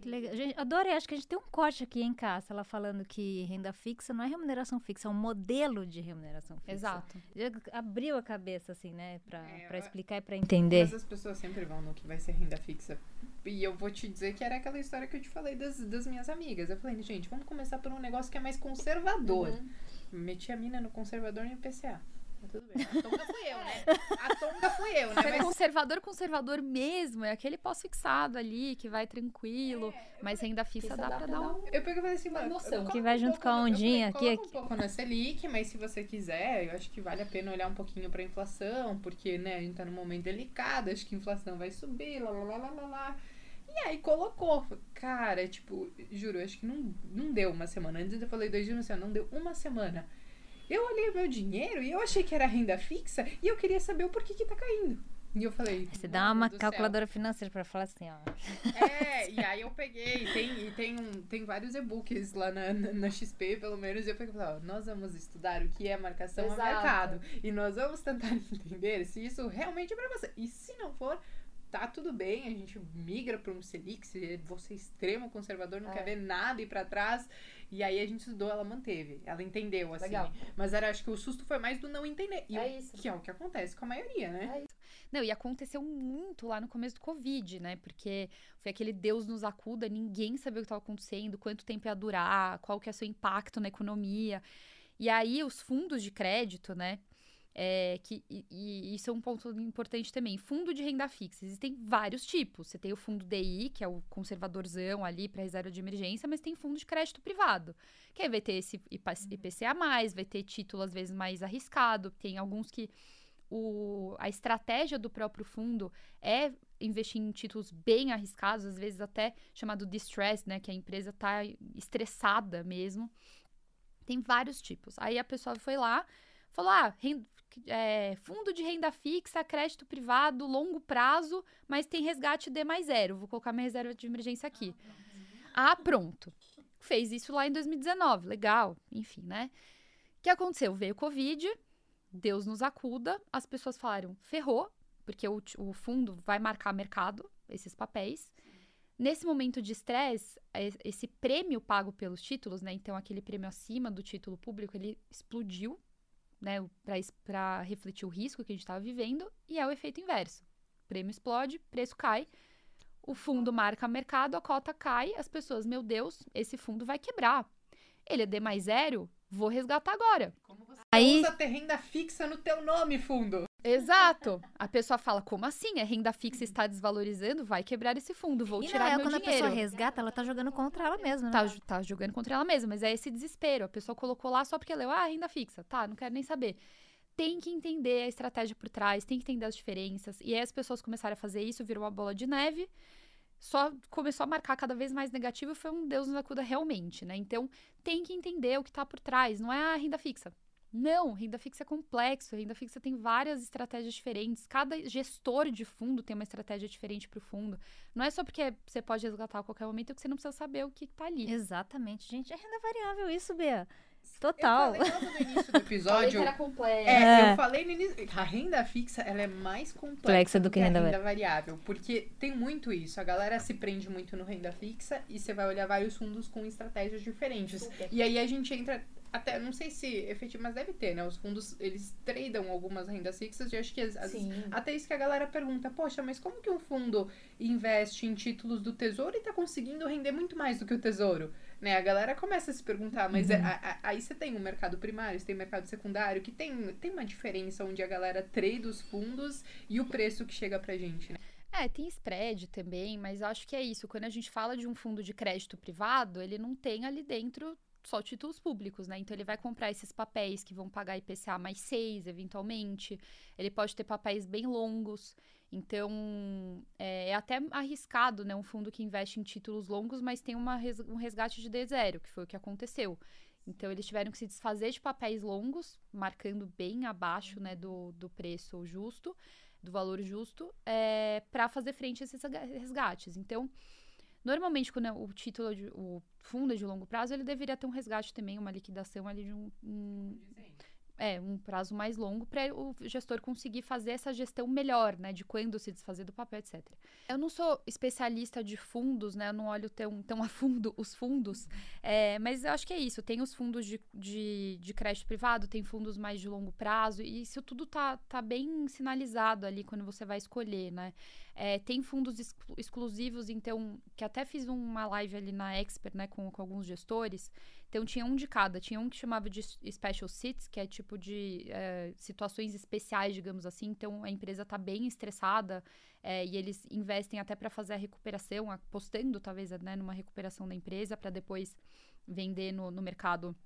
Que legal. Gente, adorei. Acho que a gente tem um corte aqui em casa, ela falando que renda fixa não é remuneração fixa, é um modelo de remuneração fixa. Exato. Já abriu a cabeça, assim, né? Pra, É, pra explicar e pra entender. Mas as pessoas sempre vão no que vai ser renda fixa. E eu vou te dizer que era aquela história que eu te falei das, das minhas amigas. Eu falei, gente, vamos começar por um negócio que é mais conservador. Uhum. Meti a mina no conservador e no IPCA. Mas tudo bem. A tonga fui eu, né? A tonga fui eu, né? Mas conservador, conservador mesmo, é aquele pós-fixado ali, que vai tranquilo, mas renda fixa dá pra dar um... eu peguei e falei assim, Uma noção. Que vai um junto pouco com a ondinha falei, aqui, um pouco na Selic, mas se você quiser, eu acho que vale a pena olhar um pouquinho pra inflação, porque, né, a gente tá num momento delicado, acho que a inflação vai subir, lá, lá, lá, lá, lá. E aí colocou. Cara, tipo, juro, acho que não, não deu uma semana. Antes eu falei dois dias, assim, ó, não deu uma semana. Eu olhei o meu dinheiro e eu achei que era renda fixa e eu queria saber o porquê que tá caindo. E eu falei. Você dá "Mano uma do céu." calculadora financeira pra falar assim, ó. É, e aí eu peguei, e tem, e tem, um, tem vários e-books lá na, na, na XP, pelo menos, e eu peguei e falei, ó, nós vamos estudar o que é marcação Exato. a mercado. E nós vamos tentar entender se isso realmente é pra você. E se não for, tá tudo bem, a gente migra pra um Selic, se você é extremo conservador, não É. quer ver nada ir pra trás. E aí a gente estudou, ela manteve. Ela entendeu, assim. Legal. Mas era, acho que o susto foi mais do não entender. E É o- isso. Que é o que acontece com a maioria, né? Não, e aconteceu muito lá no começo do Covid, né? Porque foi aquele Deus nos acuda, ninguém sabia o que estava acontecendo, quanto tempo ia durar, qual que é o seu impacto na economia. E aí os fundos de crédito, né? É, que, e, e isso é um ponto importante também. Fundo de renda fixa. Existem vários tipos. Você tem o fundo DI, que é o conservadorzão ali para reserva de emergência, mas tem fundo de crédito privado. Que aí vai ter esse IPCA, vai ter título às vezes mais arriscado. Tem alguns que o, a estratégia do próprio fundo é investir em títulos bem arriscados, às vezes até chamado distress, né? Que a empresa está estressada mesmo. Tem vários tipos. Aí a pessoa foi lá, falou: ah, renda, é, fundo de renda fixa, crédito privado, longo prazo, mas tem resgate D mais zero. Vou colocar minha reserva de emergência aqui. Ah, pronto. Fez isso lá em 2019, legal, enfim, né? O que aconteceu? Veio o Covid, Deus nos acuda, as pessoas falaram, ferrou, porque o, o fundo vai marcar mercado, esses papéis. Nesse momento de estresse, esse prêmio pago pelos títulos, né? Então, aquele prêmio acima do título público, ele explodiu, né? Para refletir o risco que a gente estava vivendo, e é o efeito inverso. O prêmio explode, preço cai, o fundo marca mercado, a cota cai, as pessoas, meu Deus, esse fundo vai quebrar. Ele é D mais zero, vou resgatar agora. Como você Aí... usa ter renda fixa no teu nome, fundo? Exato. A pessoa fala, como assim? A renda fixa está desvalorizando? Vai quebrar esse fundo, vou e tirar não, é, meu quando dinheiro. quando a pessoa resgata, ela tá jogando contra ela mesma, né? Tá, tá jogando contra ela mesma, mas é esse desespero. A pessoa colocou lá só porque leu, ah, renda fixa. Tá, não quero nem saber. Tem que entender a estratégia por trás, tem que entender as diferenças. E aí as pessoas começaram a fazer isso, virou uma bola de neve só começou a marcar cada vez mais negativo e foi um Deus nos acuda realmente, né? Então, tem que entender o que está por trás, não é a renda fixa. Não, renda fixa é complexo, renda fixa tem várias estratégias diferentes. Cada gestor de fundo tem uma estratégia diferente para o fundo. Não é só porque você pode resgatar a qualquer momento que você não precisa saber o que está ali. Exatamente, gente. É renda variável isso, Bea. Total. Eu falei no início do episódio. era complexo. É, é, eu falei no início. A renda fixa ela é mais complexa do que, a renda, renda variável. Porque tem muito isso. A galera se prende muito no renda fixa e você vai olhar vários fundos com estratégias diferentes. Super. E aí a gente entra até, não sei se efetivo, mas deve ter, né? Os fundos, eles tradam algumas rendas fixas e acho que as, até isso que a galera pergunta, poxa, mas como que um fundo investe em títulos do tesouro e tá conseguindo render muito mais do que o tesouro? Né? A galera começa a se perguntar, mas é, uhum. é, a, a, aí você tem o mercado primário, você tem o mercado secundário, que tem, tem uma diferença onde a galera trade os fundos e o preço que chega pra gente, né? É, tem spread também, mas acho que é isso. Quando a gente fala de um fundo de crédito privado, ele não tem ali dentro só títulos públicos, né? Então ele vai comprar esses papéis que vão pagar IPCA mais 6, eventualmente. Ele pode ter papéis bem longos. Então é, é até arriscado, né? Um fundo que investe em títulos longos, mas tem uma, um resgate de D0, que foi o que aconteceu. Então eles tiveram que se desfazer de papéis longos, marcando bem abaixo né, do, do preço justo, do valor justo, é, para fazer frente a esses resgates. Então Normalmente, quando é o título, de, o fundo é de longo prazo, ele deveria ter um resgate também, uma liquidação ali de um, um é, um prazo mais longo para o gestor conseguir fazer essa gestão melhor, né? De quando se desfazer do papel, etc. Eu não sou especialista de fundos, né? Eu não olho tão, tão a fundo os fundos, é, mas eu acho que é isso. Tem os fundos de, de, de, crédito privado, tem fundos mais de longo prazo, e isso tudo tá, tá bem sinalizado ali quando você vai escolher, né? É, tem fundos exclu exclusivos, então, que até fiz uma live ali na Expert, né, com, com alguns gestores. Então tinha um de cada. Tinha um que chamava de special sits, que é tipo de é, situações especiais, digamos assim. Então a empresa está bem estressada é, e eles investem até para fazer a recuperação, apostando talvez né, numa recuperação da empresa para depois vender no, no mercado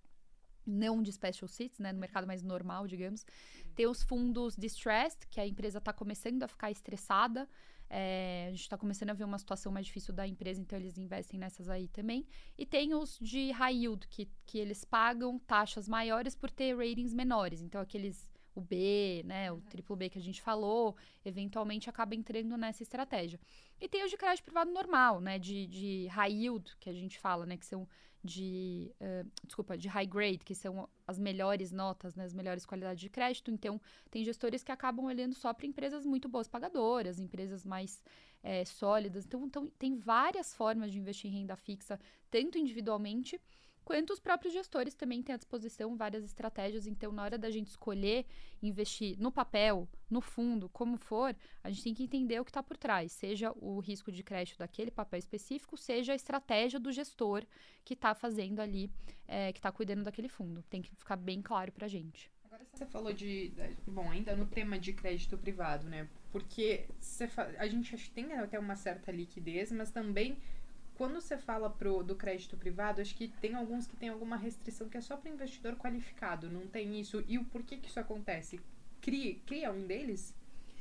não de special sits, né, no mercado mais normal, digamos. Tem os fundos distressed, que a empresa está começando a ficar estressada, é, a gente está começando a ver uma situação mais difícil da empresa, então eles investem nessas aí também. E tem os de high yield, que, que eles pagam taxas maiores por ter ratings menores. Então, aqueles o B, né, o triplo B que a gente falou, eventualmente acaba entrando nessa estratégia. E tem os de crédito privado normal, né, de, de high yield, que a gente fala, né, que são de, uh, desculpa, de high grade, que são as melhores notas, né, as melhores qualidades de crédito. Então, tem gestores que acabam olhando só para empresas muito boas pagadoras, empresas mais é, sólidas. Então, então, tem várias formas de investir em renda fixa, tanto individualmente quanto os próprios gestores também têm à disposição várias estratégias. Então, na hora da gente escolher investir no papel, no fundo, como for, a gente tem que entender o que está por trás, seja o risco de crédito daquele papel específico, seja a estratégia do gestor que está fazendo ali, é, que está cuidando daquele fundo. Tem que ficar bem claro para a gente. Agora você falou de, bom, ainda no tema de crédito privado, né? Porque a gente tem até uma certa liquidez, mas também quando você fala pro, do crédito privado, acho que tem alguns que tem alguma restrição que é só para investidor qualificado, não tem isso. E o porquê que isso acontece? Cria, cria um deles?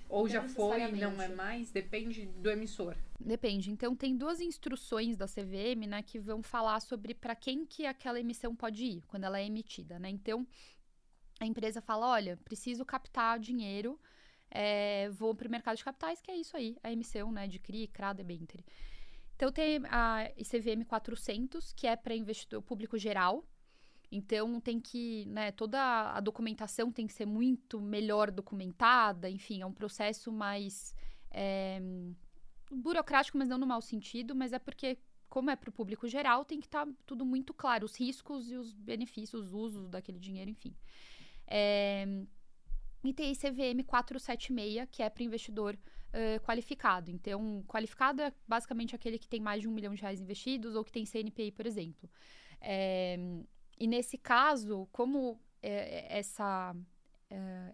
Ou já foi, não é mais? Depende do emissor. Depende. Então, tem duas instruções da CVM, né, que vão falar sobre para quem que aquela emissão pode ir, quando ela é emitida, né? Então, a empresa fala: olha, preciso captar dinheiro, é, vou para o mercado de capitais, que é isso aí, a emissão né, de CRI, CRA, debenture. Então, tem a ICVM 400, que é para investidor público geral. Então, tem que, né, toda a documentação tem que ser muito melhor documentada, enfim, é um processo mais é, burocrático, mas não no mau sentido, mas é porque como é para o público geral, tem que estar tá tudo muito claro, os riscos e os benefícios, os usos daquele dinheiro, enfim. É, e tem CVM 476, que é para investidor uh, qualificado. Então, qualificado é basicamente aquele que tem mais de um milhão de reais investidos ou que tem CNPI, por exemplo. É, e nesse caso, como é, essa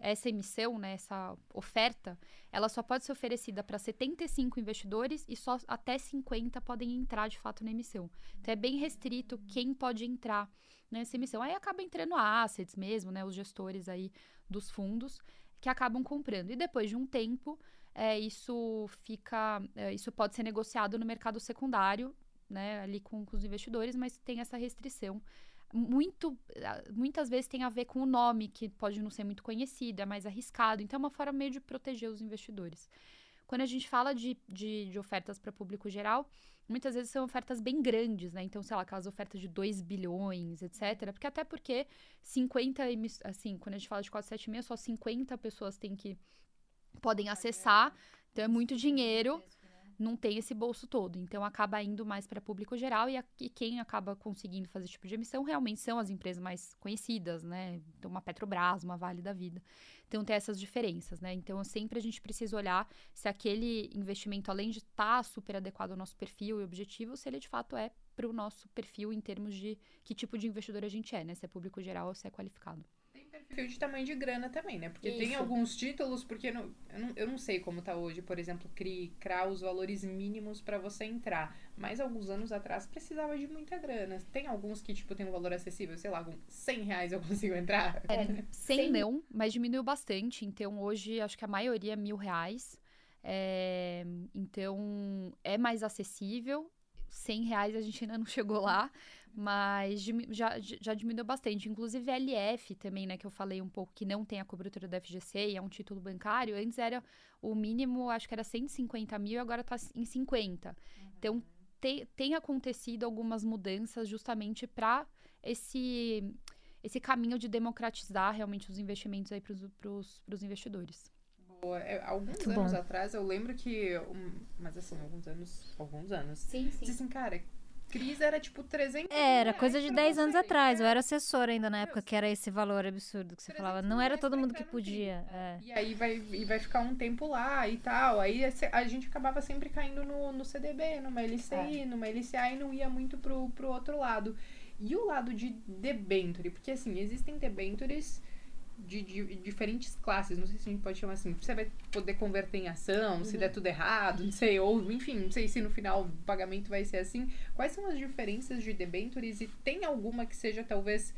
essa emissão, né, essa oferta, ela só pode ser oferecida para 75 investidores e só até 50 podem entrar de fato na emissão. Então é bem restrito quem pode entrar nessa emissão. Aí acaba entrando assets mesmo, né, os gestores aí dos fundos que acabam comprando. E depois de um tempo, é, isso fica, é, isso pode ser negociado no mercado secundário, né, ali com, com os investidores, mas tem essa restrição muito muitas vezes tem a ver com o nome que pode não ser muito conhecido, é mais arriscado, então é uma forma meio de proteger os investidores. Quando a gente fala de, de, de ofertas para público geral, muitas vezes são ofertas bem grandes, né? Então, sei lá, aquelas ofertas de 2 bilhões, etc. Porque até porque 50, assim, quando a gente fala de 476, só 50 pessoas têm que podem acessar, então é muito dinheiro não tem esse bolso todo. Então acaba indo mais para público geral e, a, e, quem acaba conseguindo fazer esse tipo de emissão realmente são as empresas mais conhecidas, né? Então uma Petrobras, uma Vale da Vida. Então tem essas diferenças, né? Então sempre a gente precisa olhar se aquele investimento, além de estar tá super adequado ao nosso perfil e objetivo, se ele de fato é para o nosso perfil em termos de que tipo de investidor a gente é, né? Se é público geral ou se é qualificado perfil de tamanho de grana também, né? Porque Isso. tem alguns títulos, porque não, eu, não, eu não sei como tá hoje, por exemplo, CRI, CRA, os valores mínimos para você entrar. Mas alguns anos atrás precisava de muita grana. Tem alguns que, tipo, tem um valor acessível, sei lá, 100 reais eu consigo entrar? É, 100 não, mas diminuiu bastante. Então, hoje, acho que a maioria é mil reais. É, então, é mais acessível. 100 reais a gente ainda não chegou lá, mas já, já diminuiu bastante. Inclusive, LF também, né, que eu falei um pouco que não tem a cobertura da FGC e é um título bancário. Antes era o mínimo, acho que era 150 mil e agora está em 50. Uhum. Então, te, tem acontecido algumas mudanças justamente para esse, esse caminho de democratizar realmente os investimentos aí para os investidores. Boa. É, alguns Muito anos bom. atrás, eu lembro que. Mas assim, alguns anos. Alguns anos. Sim, sim. Disse assim, cara, Cris era tipo 300 Era, coisa de 10 anos atrás. Eu era assessora ainda na época, que era esse valor absurdo que você falava. Não era todo mundo que podia. É. E aí vai, e vai ficar um tempo lá e tal. Aí a gente acabava sempre caindo no, no CDB, numa LCI, é. numa LCA e não ia muito pro, pro outro lado. E o lado de debenture, porque assim, existem debentures de, de, diferentes classes, não sei se a gente pode chamar assim, você vai poder converter em ação, uhum. se der tudo errado, não sei, ou enfim, não sei se no final o pagamento vai ser assim. Quais são as diferenças de debentures e tem alguma que seja talvez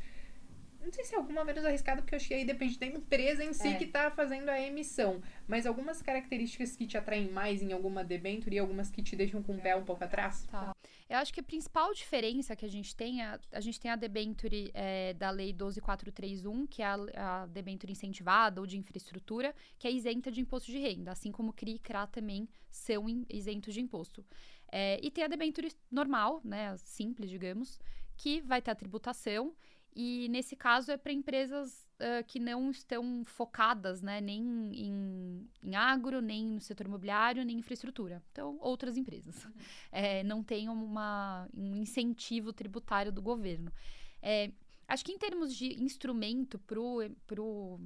não sei se é alguma menos arriscada, porque eu acho que aí depende da empresa em si é. que está fazendo a emissão. Mas algumas características que te atraem mais em alguma debenture e algumas que te deixam com o pé um pouco atrás? Tá. Eu acho que a principal diferença que a gente tem, a, a gente tem a debenture é, da Lei 12431, que é a, a debenture incentivada ou de infraestrutura, que é isenta de imposto de renda, assim como CRI e CRA também são isentos de imposto. É, e tem a debenture normal, né, simples, digamos, que vai ter a tributação e nesse caso é para empresas uh, que não estão focadas né, nem em, em, agro, nem no setor imobiliário, nem em infraestrutura. Então, outras empresas. Uhum. É, não tem uma, um incentivo tributário do governo. É, acho que em termos de instrumento para o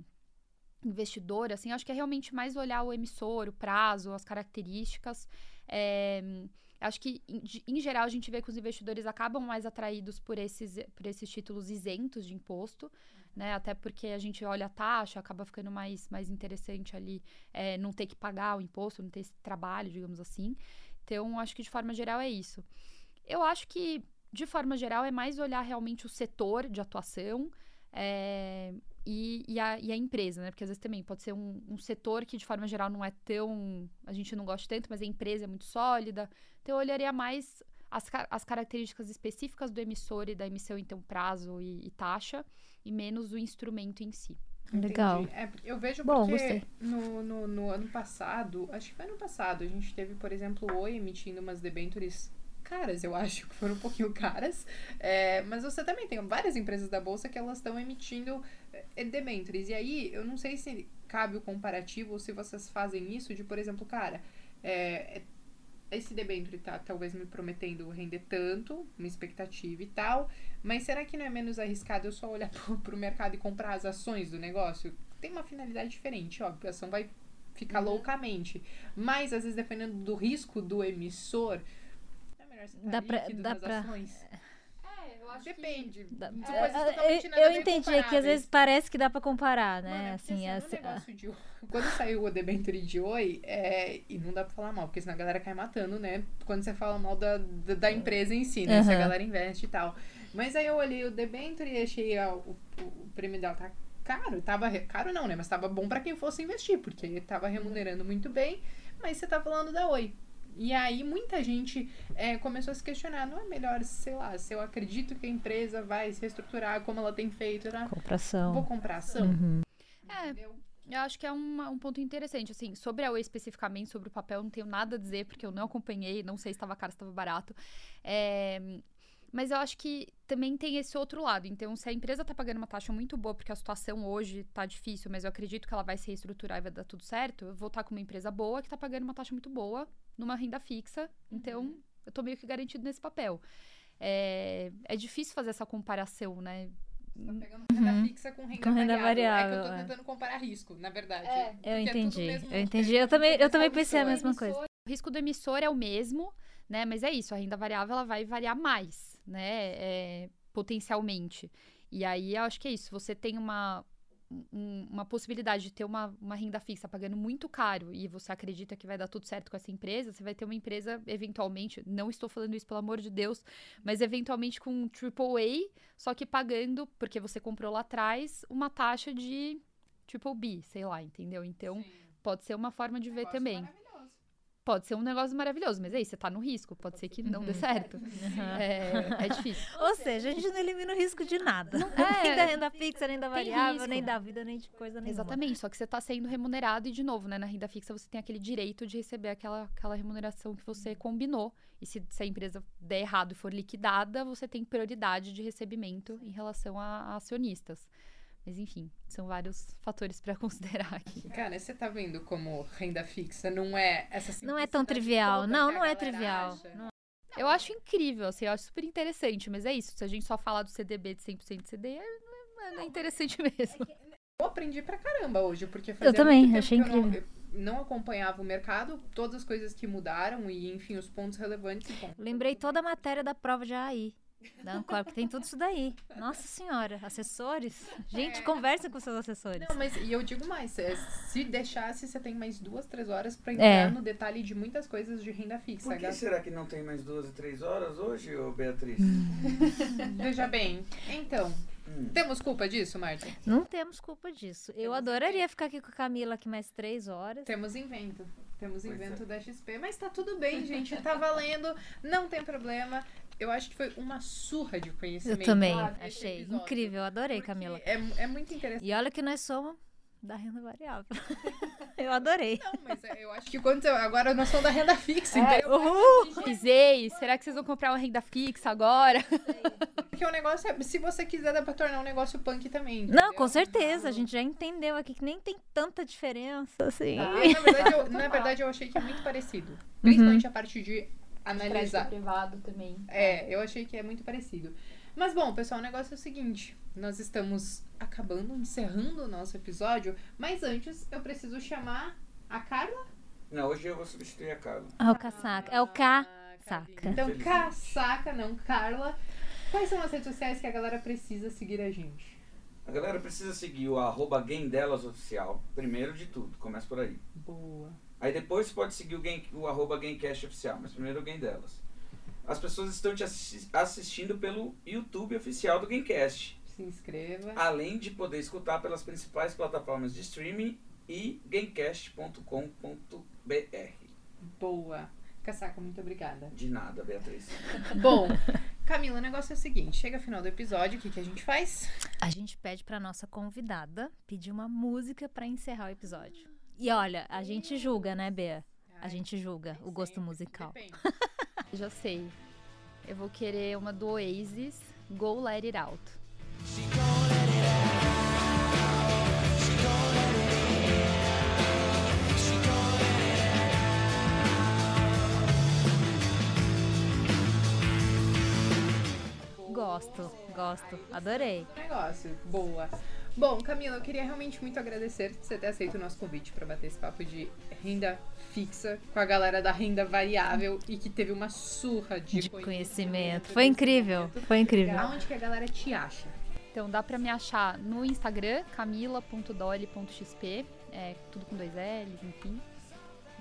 investidor, assim, acho que é realmente mais olhar o emissor, o prazo, as características. É, Acho que, em, geral, a gente vê que os investidores acabam mais atraídos por esses, por esses títulos isentos de imposto, né? Até porque a gente olha a taxa, acaba ficando mais, mais interessante ali é, não ter que pagar o imposto, não ter esse trabalho, digamos assim. Então, acho que de forma geral é isso. Eu acho que, de forma geral, é mais olhar realmente o setor de atuação. É, e, e, a, e, a, empresa, né? Porque às vezes também pode ser um, um, setor que, de forma geral, não é tão. A gente não gosta tanto, mas a empresa é muito sólida. Então, eu olharia mais as, as características específicas do emissor e da emissão, então, prazo e, e taxa, e menos o instrumento em si. Legal. Entendi. É, eu vejo Bom, porque no, no, no ano passado, acho que foi ano passado, a gente teve, por exemplo, o Oi emitindo umas debentures caras, eu acho que foram um pouquinho caras. É, mas você também tem várias empresas da Bolsa que elas estão emitindo é, debentures. E aí, eu não sei se cabe o comparativo ou se vocês fazem isso de, por exemplo, cara, é, esse debenture tá talvez me prometendo render tanto, uma expectativa e tal, mas será que não é menos arriscado eu só olhar pro, pro mercado e comprar as ações do negócio? Tem uma finalidade diferente, óbvio, a ação vai ficar Uhum. loucamente, mas às vezes dependendo do risco do emissor, é Dá tá pra- dá pra- ações. É, eu acho Depende. Dá- São É, coisas é, a eu entendi, é que às vezes parece que dá pra comparar, Mano, né? é porque, assim, assim, essa- negócio de... Quando saiu o debenture de Oi, é... e não dá pra falar mal, porque senão a galera cai matando, né? Quando você fala mal da, da, da empresa em si, né? Se a Aham. galera investe e tal. Mas aí eu olhei o debenture e achei o, o, prêmio dela tá caro. Tava re- caro não, né? Mas tava bom pra quem fosse investir, porque tava remunerando muito bem. Mas você tá falando da Oi. E aí muita gente é, começou a se questionar, não é melhor, sei lá, se eu acredito que a empresa vai se reestruturar como ela tem feito, né? Compração. vou comprar ação? Uhum. É? Eu acho que é uma- um ponto interessante, assim, sobre a Oi especificamente, sobre o papel, eu não tenho nada a dizer, porque eu não acompanhei, não sei se estava caro, se estava barato. É, mas eu acho que também tem esse outro lado. Então, se a empresa está pagando uma taxa muito boa, porque a situação hoje está difícil, mas eu acredito que ela vai se reestruturar e vai dar tudo certo, eu vou estar com uma empresa boa que está pagando uma taxa muito boa numa renda fixa. Então, eu tô meio que garantido nesse papel. É, é difícil fazer essa comparação, né? Tá pegando renda fixa com renda, Com renda variável. É que eu variável, tô é. tentando comparar risco, na verdade. É. Eu é tudo entendi, mesmo- eu entendi. Eu também, eu também pensei a mesma coisa. O risco do emissor é o mesmo, né? Mas é isso, a renda variável ela vai variar mais, né? É, potencialmente. E aí eu acho que é isso. Você tem uma, um- uma possibilidade de ter uma, uma renda fixa pagando muito caro e você acredita que vai dar tudo certo com essa empresa, você vai ter uma empresa, eventualmente, não estou falando isso pelo amor de Deus, mas eventualmente com um AAA, só que pagando, porque você comprou lá atrás, uma taxa de triple B, sei lá, entendeu? Então, Sim. pode ser uma forma de ver também. Pode ser um negócio maravilhoso, mas aí você tá no risco, pode ser que não dê Uhum. certo. Uhum. É, é difícil. Ou seja, a gente não elimina o risco de nada. É. nem da renda fixa, nem da variável, risco. nem da vida, nem de coisa nenhuma. Exatamente, só que você tá sendo remunerado e, de novo, né, na renda fixa você tem aquele direito de receber aquela, aquela remuneração que você combinou. E se, se a empresa der errado e for liquidada, você tem prioridade de recebimento em relação a, a acionistas. Mas enfim, são vários fatores para considerar aqui. Cara, você tá vendo como renda fixa não é essa Não é tão trivial. Não, não é trivial. acha? Não. Eu acho incrível, assim, eu acho super interessante, mas é isso. Se a gente só falar do CDB de 100% de CD, é- não é, não é interessante mesmo. Eu aprendi pra caramba hoje, porque fazia também, muito tempo achei que eu não- incrível. eu não acompanhava o mercado, todas as coisas que mudaram e, enfim, os pontos relevantes. Bom, Lembrei toda a matéria da prova de AI. Da Ancor, porque tem tudo isso daí. Nossa senhora, assessores. Gente, É. conversem com seus assessores. Não, mas e eu digo mais, é, se deixasse, você tem mais duas, três horas pra entrar É. no detalhe de muitas coisas de renda fixa. Por que será que não tem mais duas e três horas hoje, ô Beatriz? Veja bem, então, Hum. temos culpa disso, Marta? Não temos culpa disso. Eu Temos adoraria ficar aqui com a Camila aqui mais três horas. Temos invento. Temos Pois invento é. da XP, mas tá tudo bem, gente. Tá valendo, não tem problema. Eu acho que foi uma surra de Eu conhecimento. também sabe, esse achei episódio. incrível, adorei, Camila. É, é muito interessante. E olha que nós somos da renda variável. eu adorei. Não, mas eu acho que quando eu- agora nós somos da renda fixa, É, entendeu? Uhul! Pisei, será que vocês vão comprar uma renda fixa agora? Porque o negócio é, se você quiser, dá pra tornar um negócio punk também. Não, entendeu? com certeza. A gente já entendeu aqui que nem tem tanta diferença, assim. Ah, na, verdade, eu, na verdade, eu achei que é muito parecido. Principalmente a parte de analisar. privado também. É, eu achei que é muito parecido. Mas bom, pessoal, o negócio é o seguinte: nós estamos acabando, encerrando o nosso episódio, mas antes eu preciso chamar a Carla. Não, hoje eu vou substituir a Carla. Ah, o casaca. É o K. Saca. Então, casaca, não, Carla. Quais são as redes sociais que a galera precisa seguir a gente? A galera precisa seguir o arroba Game Delas Oficial, primeiro de tudo, começa por aí. Boa. Aí depois pode seguir o, game, o arroba Gamecast Oficial, mas primeiro o Game Delas. As pessoas estão te assi- assistindo pelo YouTube oficial do Gamecast, Se inscreva. além de poder escutar pelas principais plataformas de streaming e gamecast.com.br. Boa. Casaca, muito obrigada. De nada, Beatriz. Bom, Camila, o negócio é o seguinte: chega final do episódio, o que, que a gente faz? A gente pede pra nossa convidada pedir uma música pra encerrar o episódio. E olha, a gente julga, né, Bea? A gente julga o gosto musical. Já sei. Eu vou querer uma do Oasis, Go Let It Out. Gosto, gosto. Adorei. negócio. Boa. Bom, Camila, eu queria realmente muito agradecer você ter aceito o nosso convite para bater esse papo de renda fixa com a galera da renda variável e que teve uma surra de, De conhecimento. Foi incrível, foi incrível. Aonde que a galera te acha? Então dá pra me achar no Instagram, camila.dolly.xp, é, tudo com dois L's, enfim.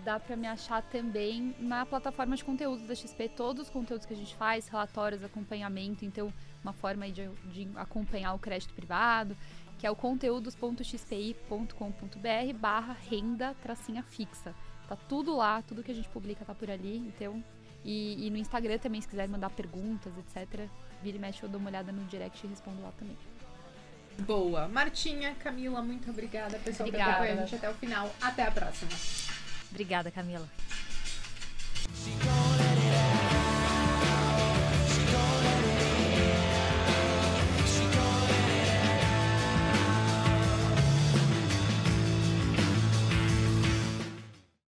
Dá pra me achar também na plataforma de conteúdos da XP, todos os conteúdos que a gente faz, relatórios, acompanhamento, então uma forma aí de, de acompanhar o crédito privado, que é o conteúdos.xpi.com.br barra renda tracinha fixa. Tá tudo lá, tudo que a gente publica tá por ali, então... E, e no Instagram também, se quiser mandar perguntas, etc., vira e mexe, eu dou uma olhada no direct e respondo lá também. Boa. Martinha, Camila, muito obrigada, pessoal, por Obrigada. acompanhar a gente até o final. Até a próxima. Obrigada, Camila. She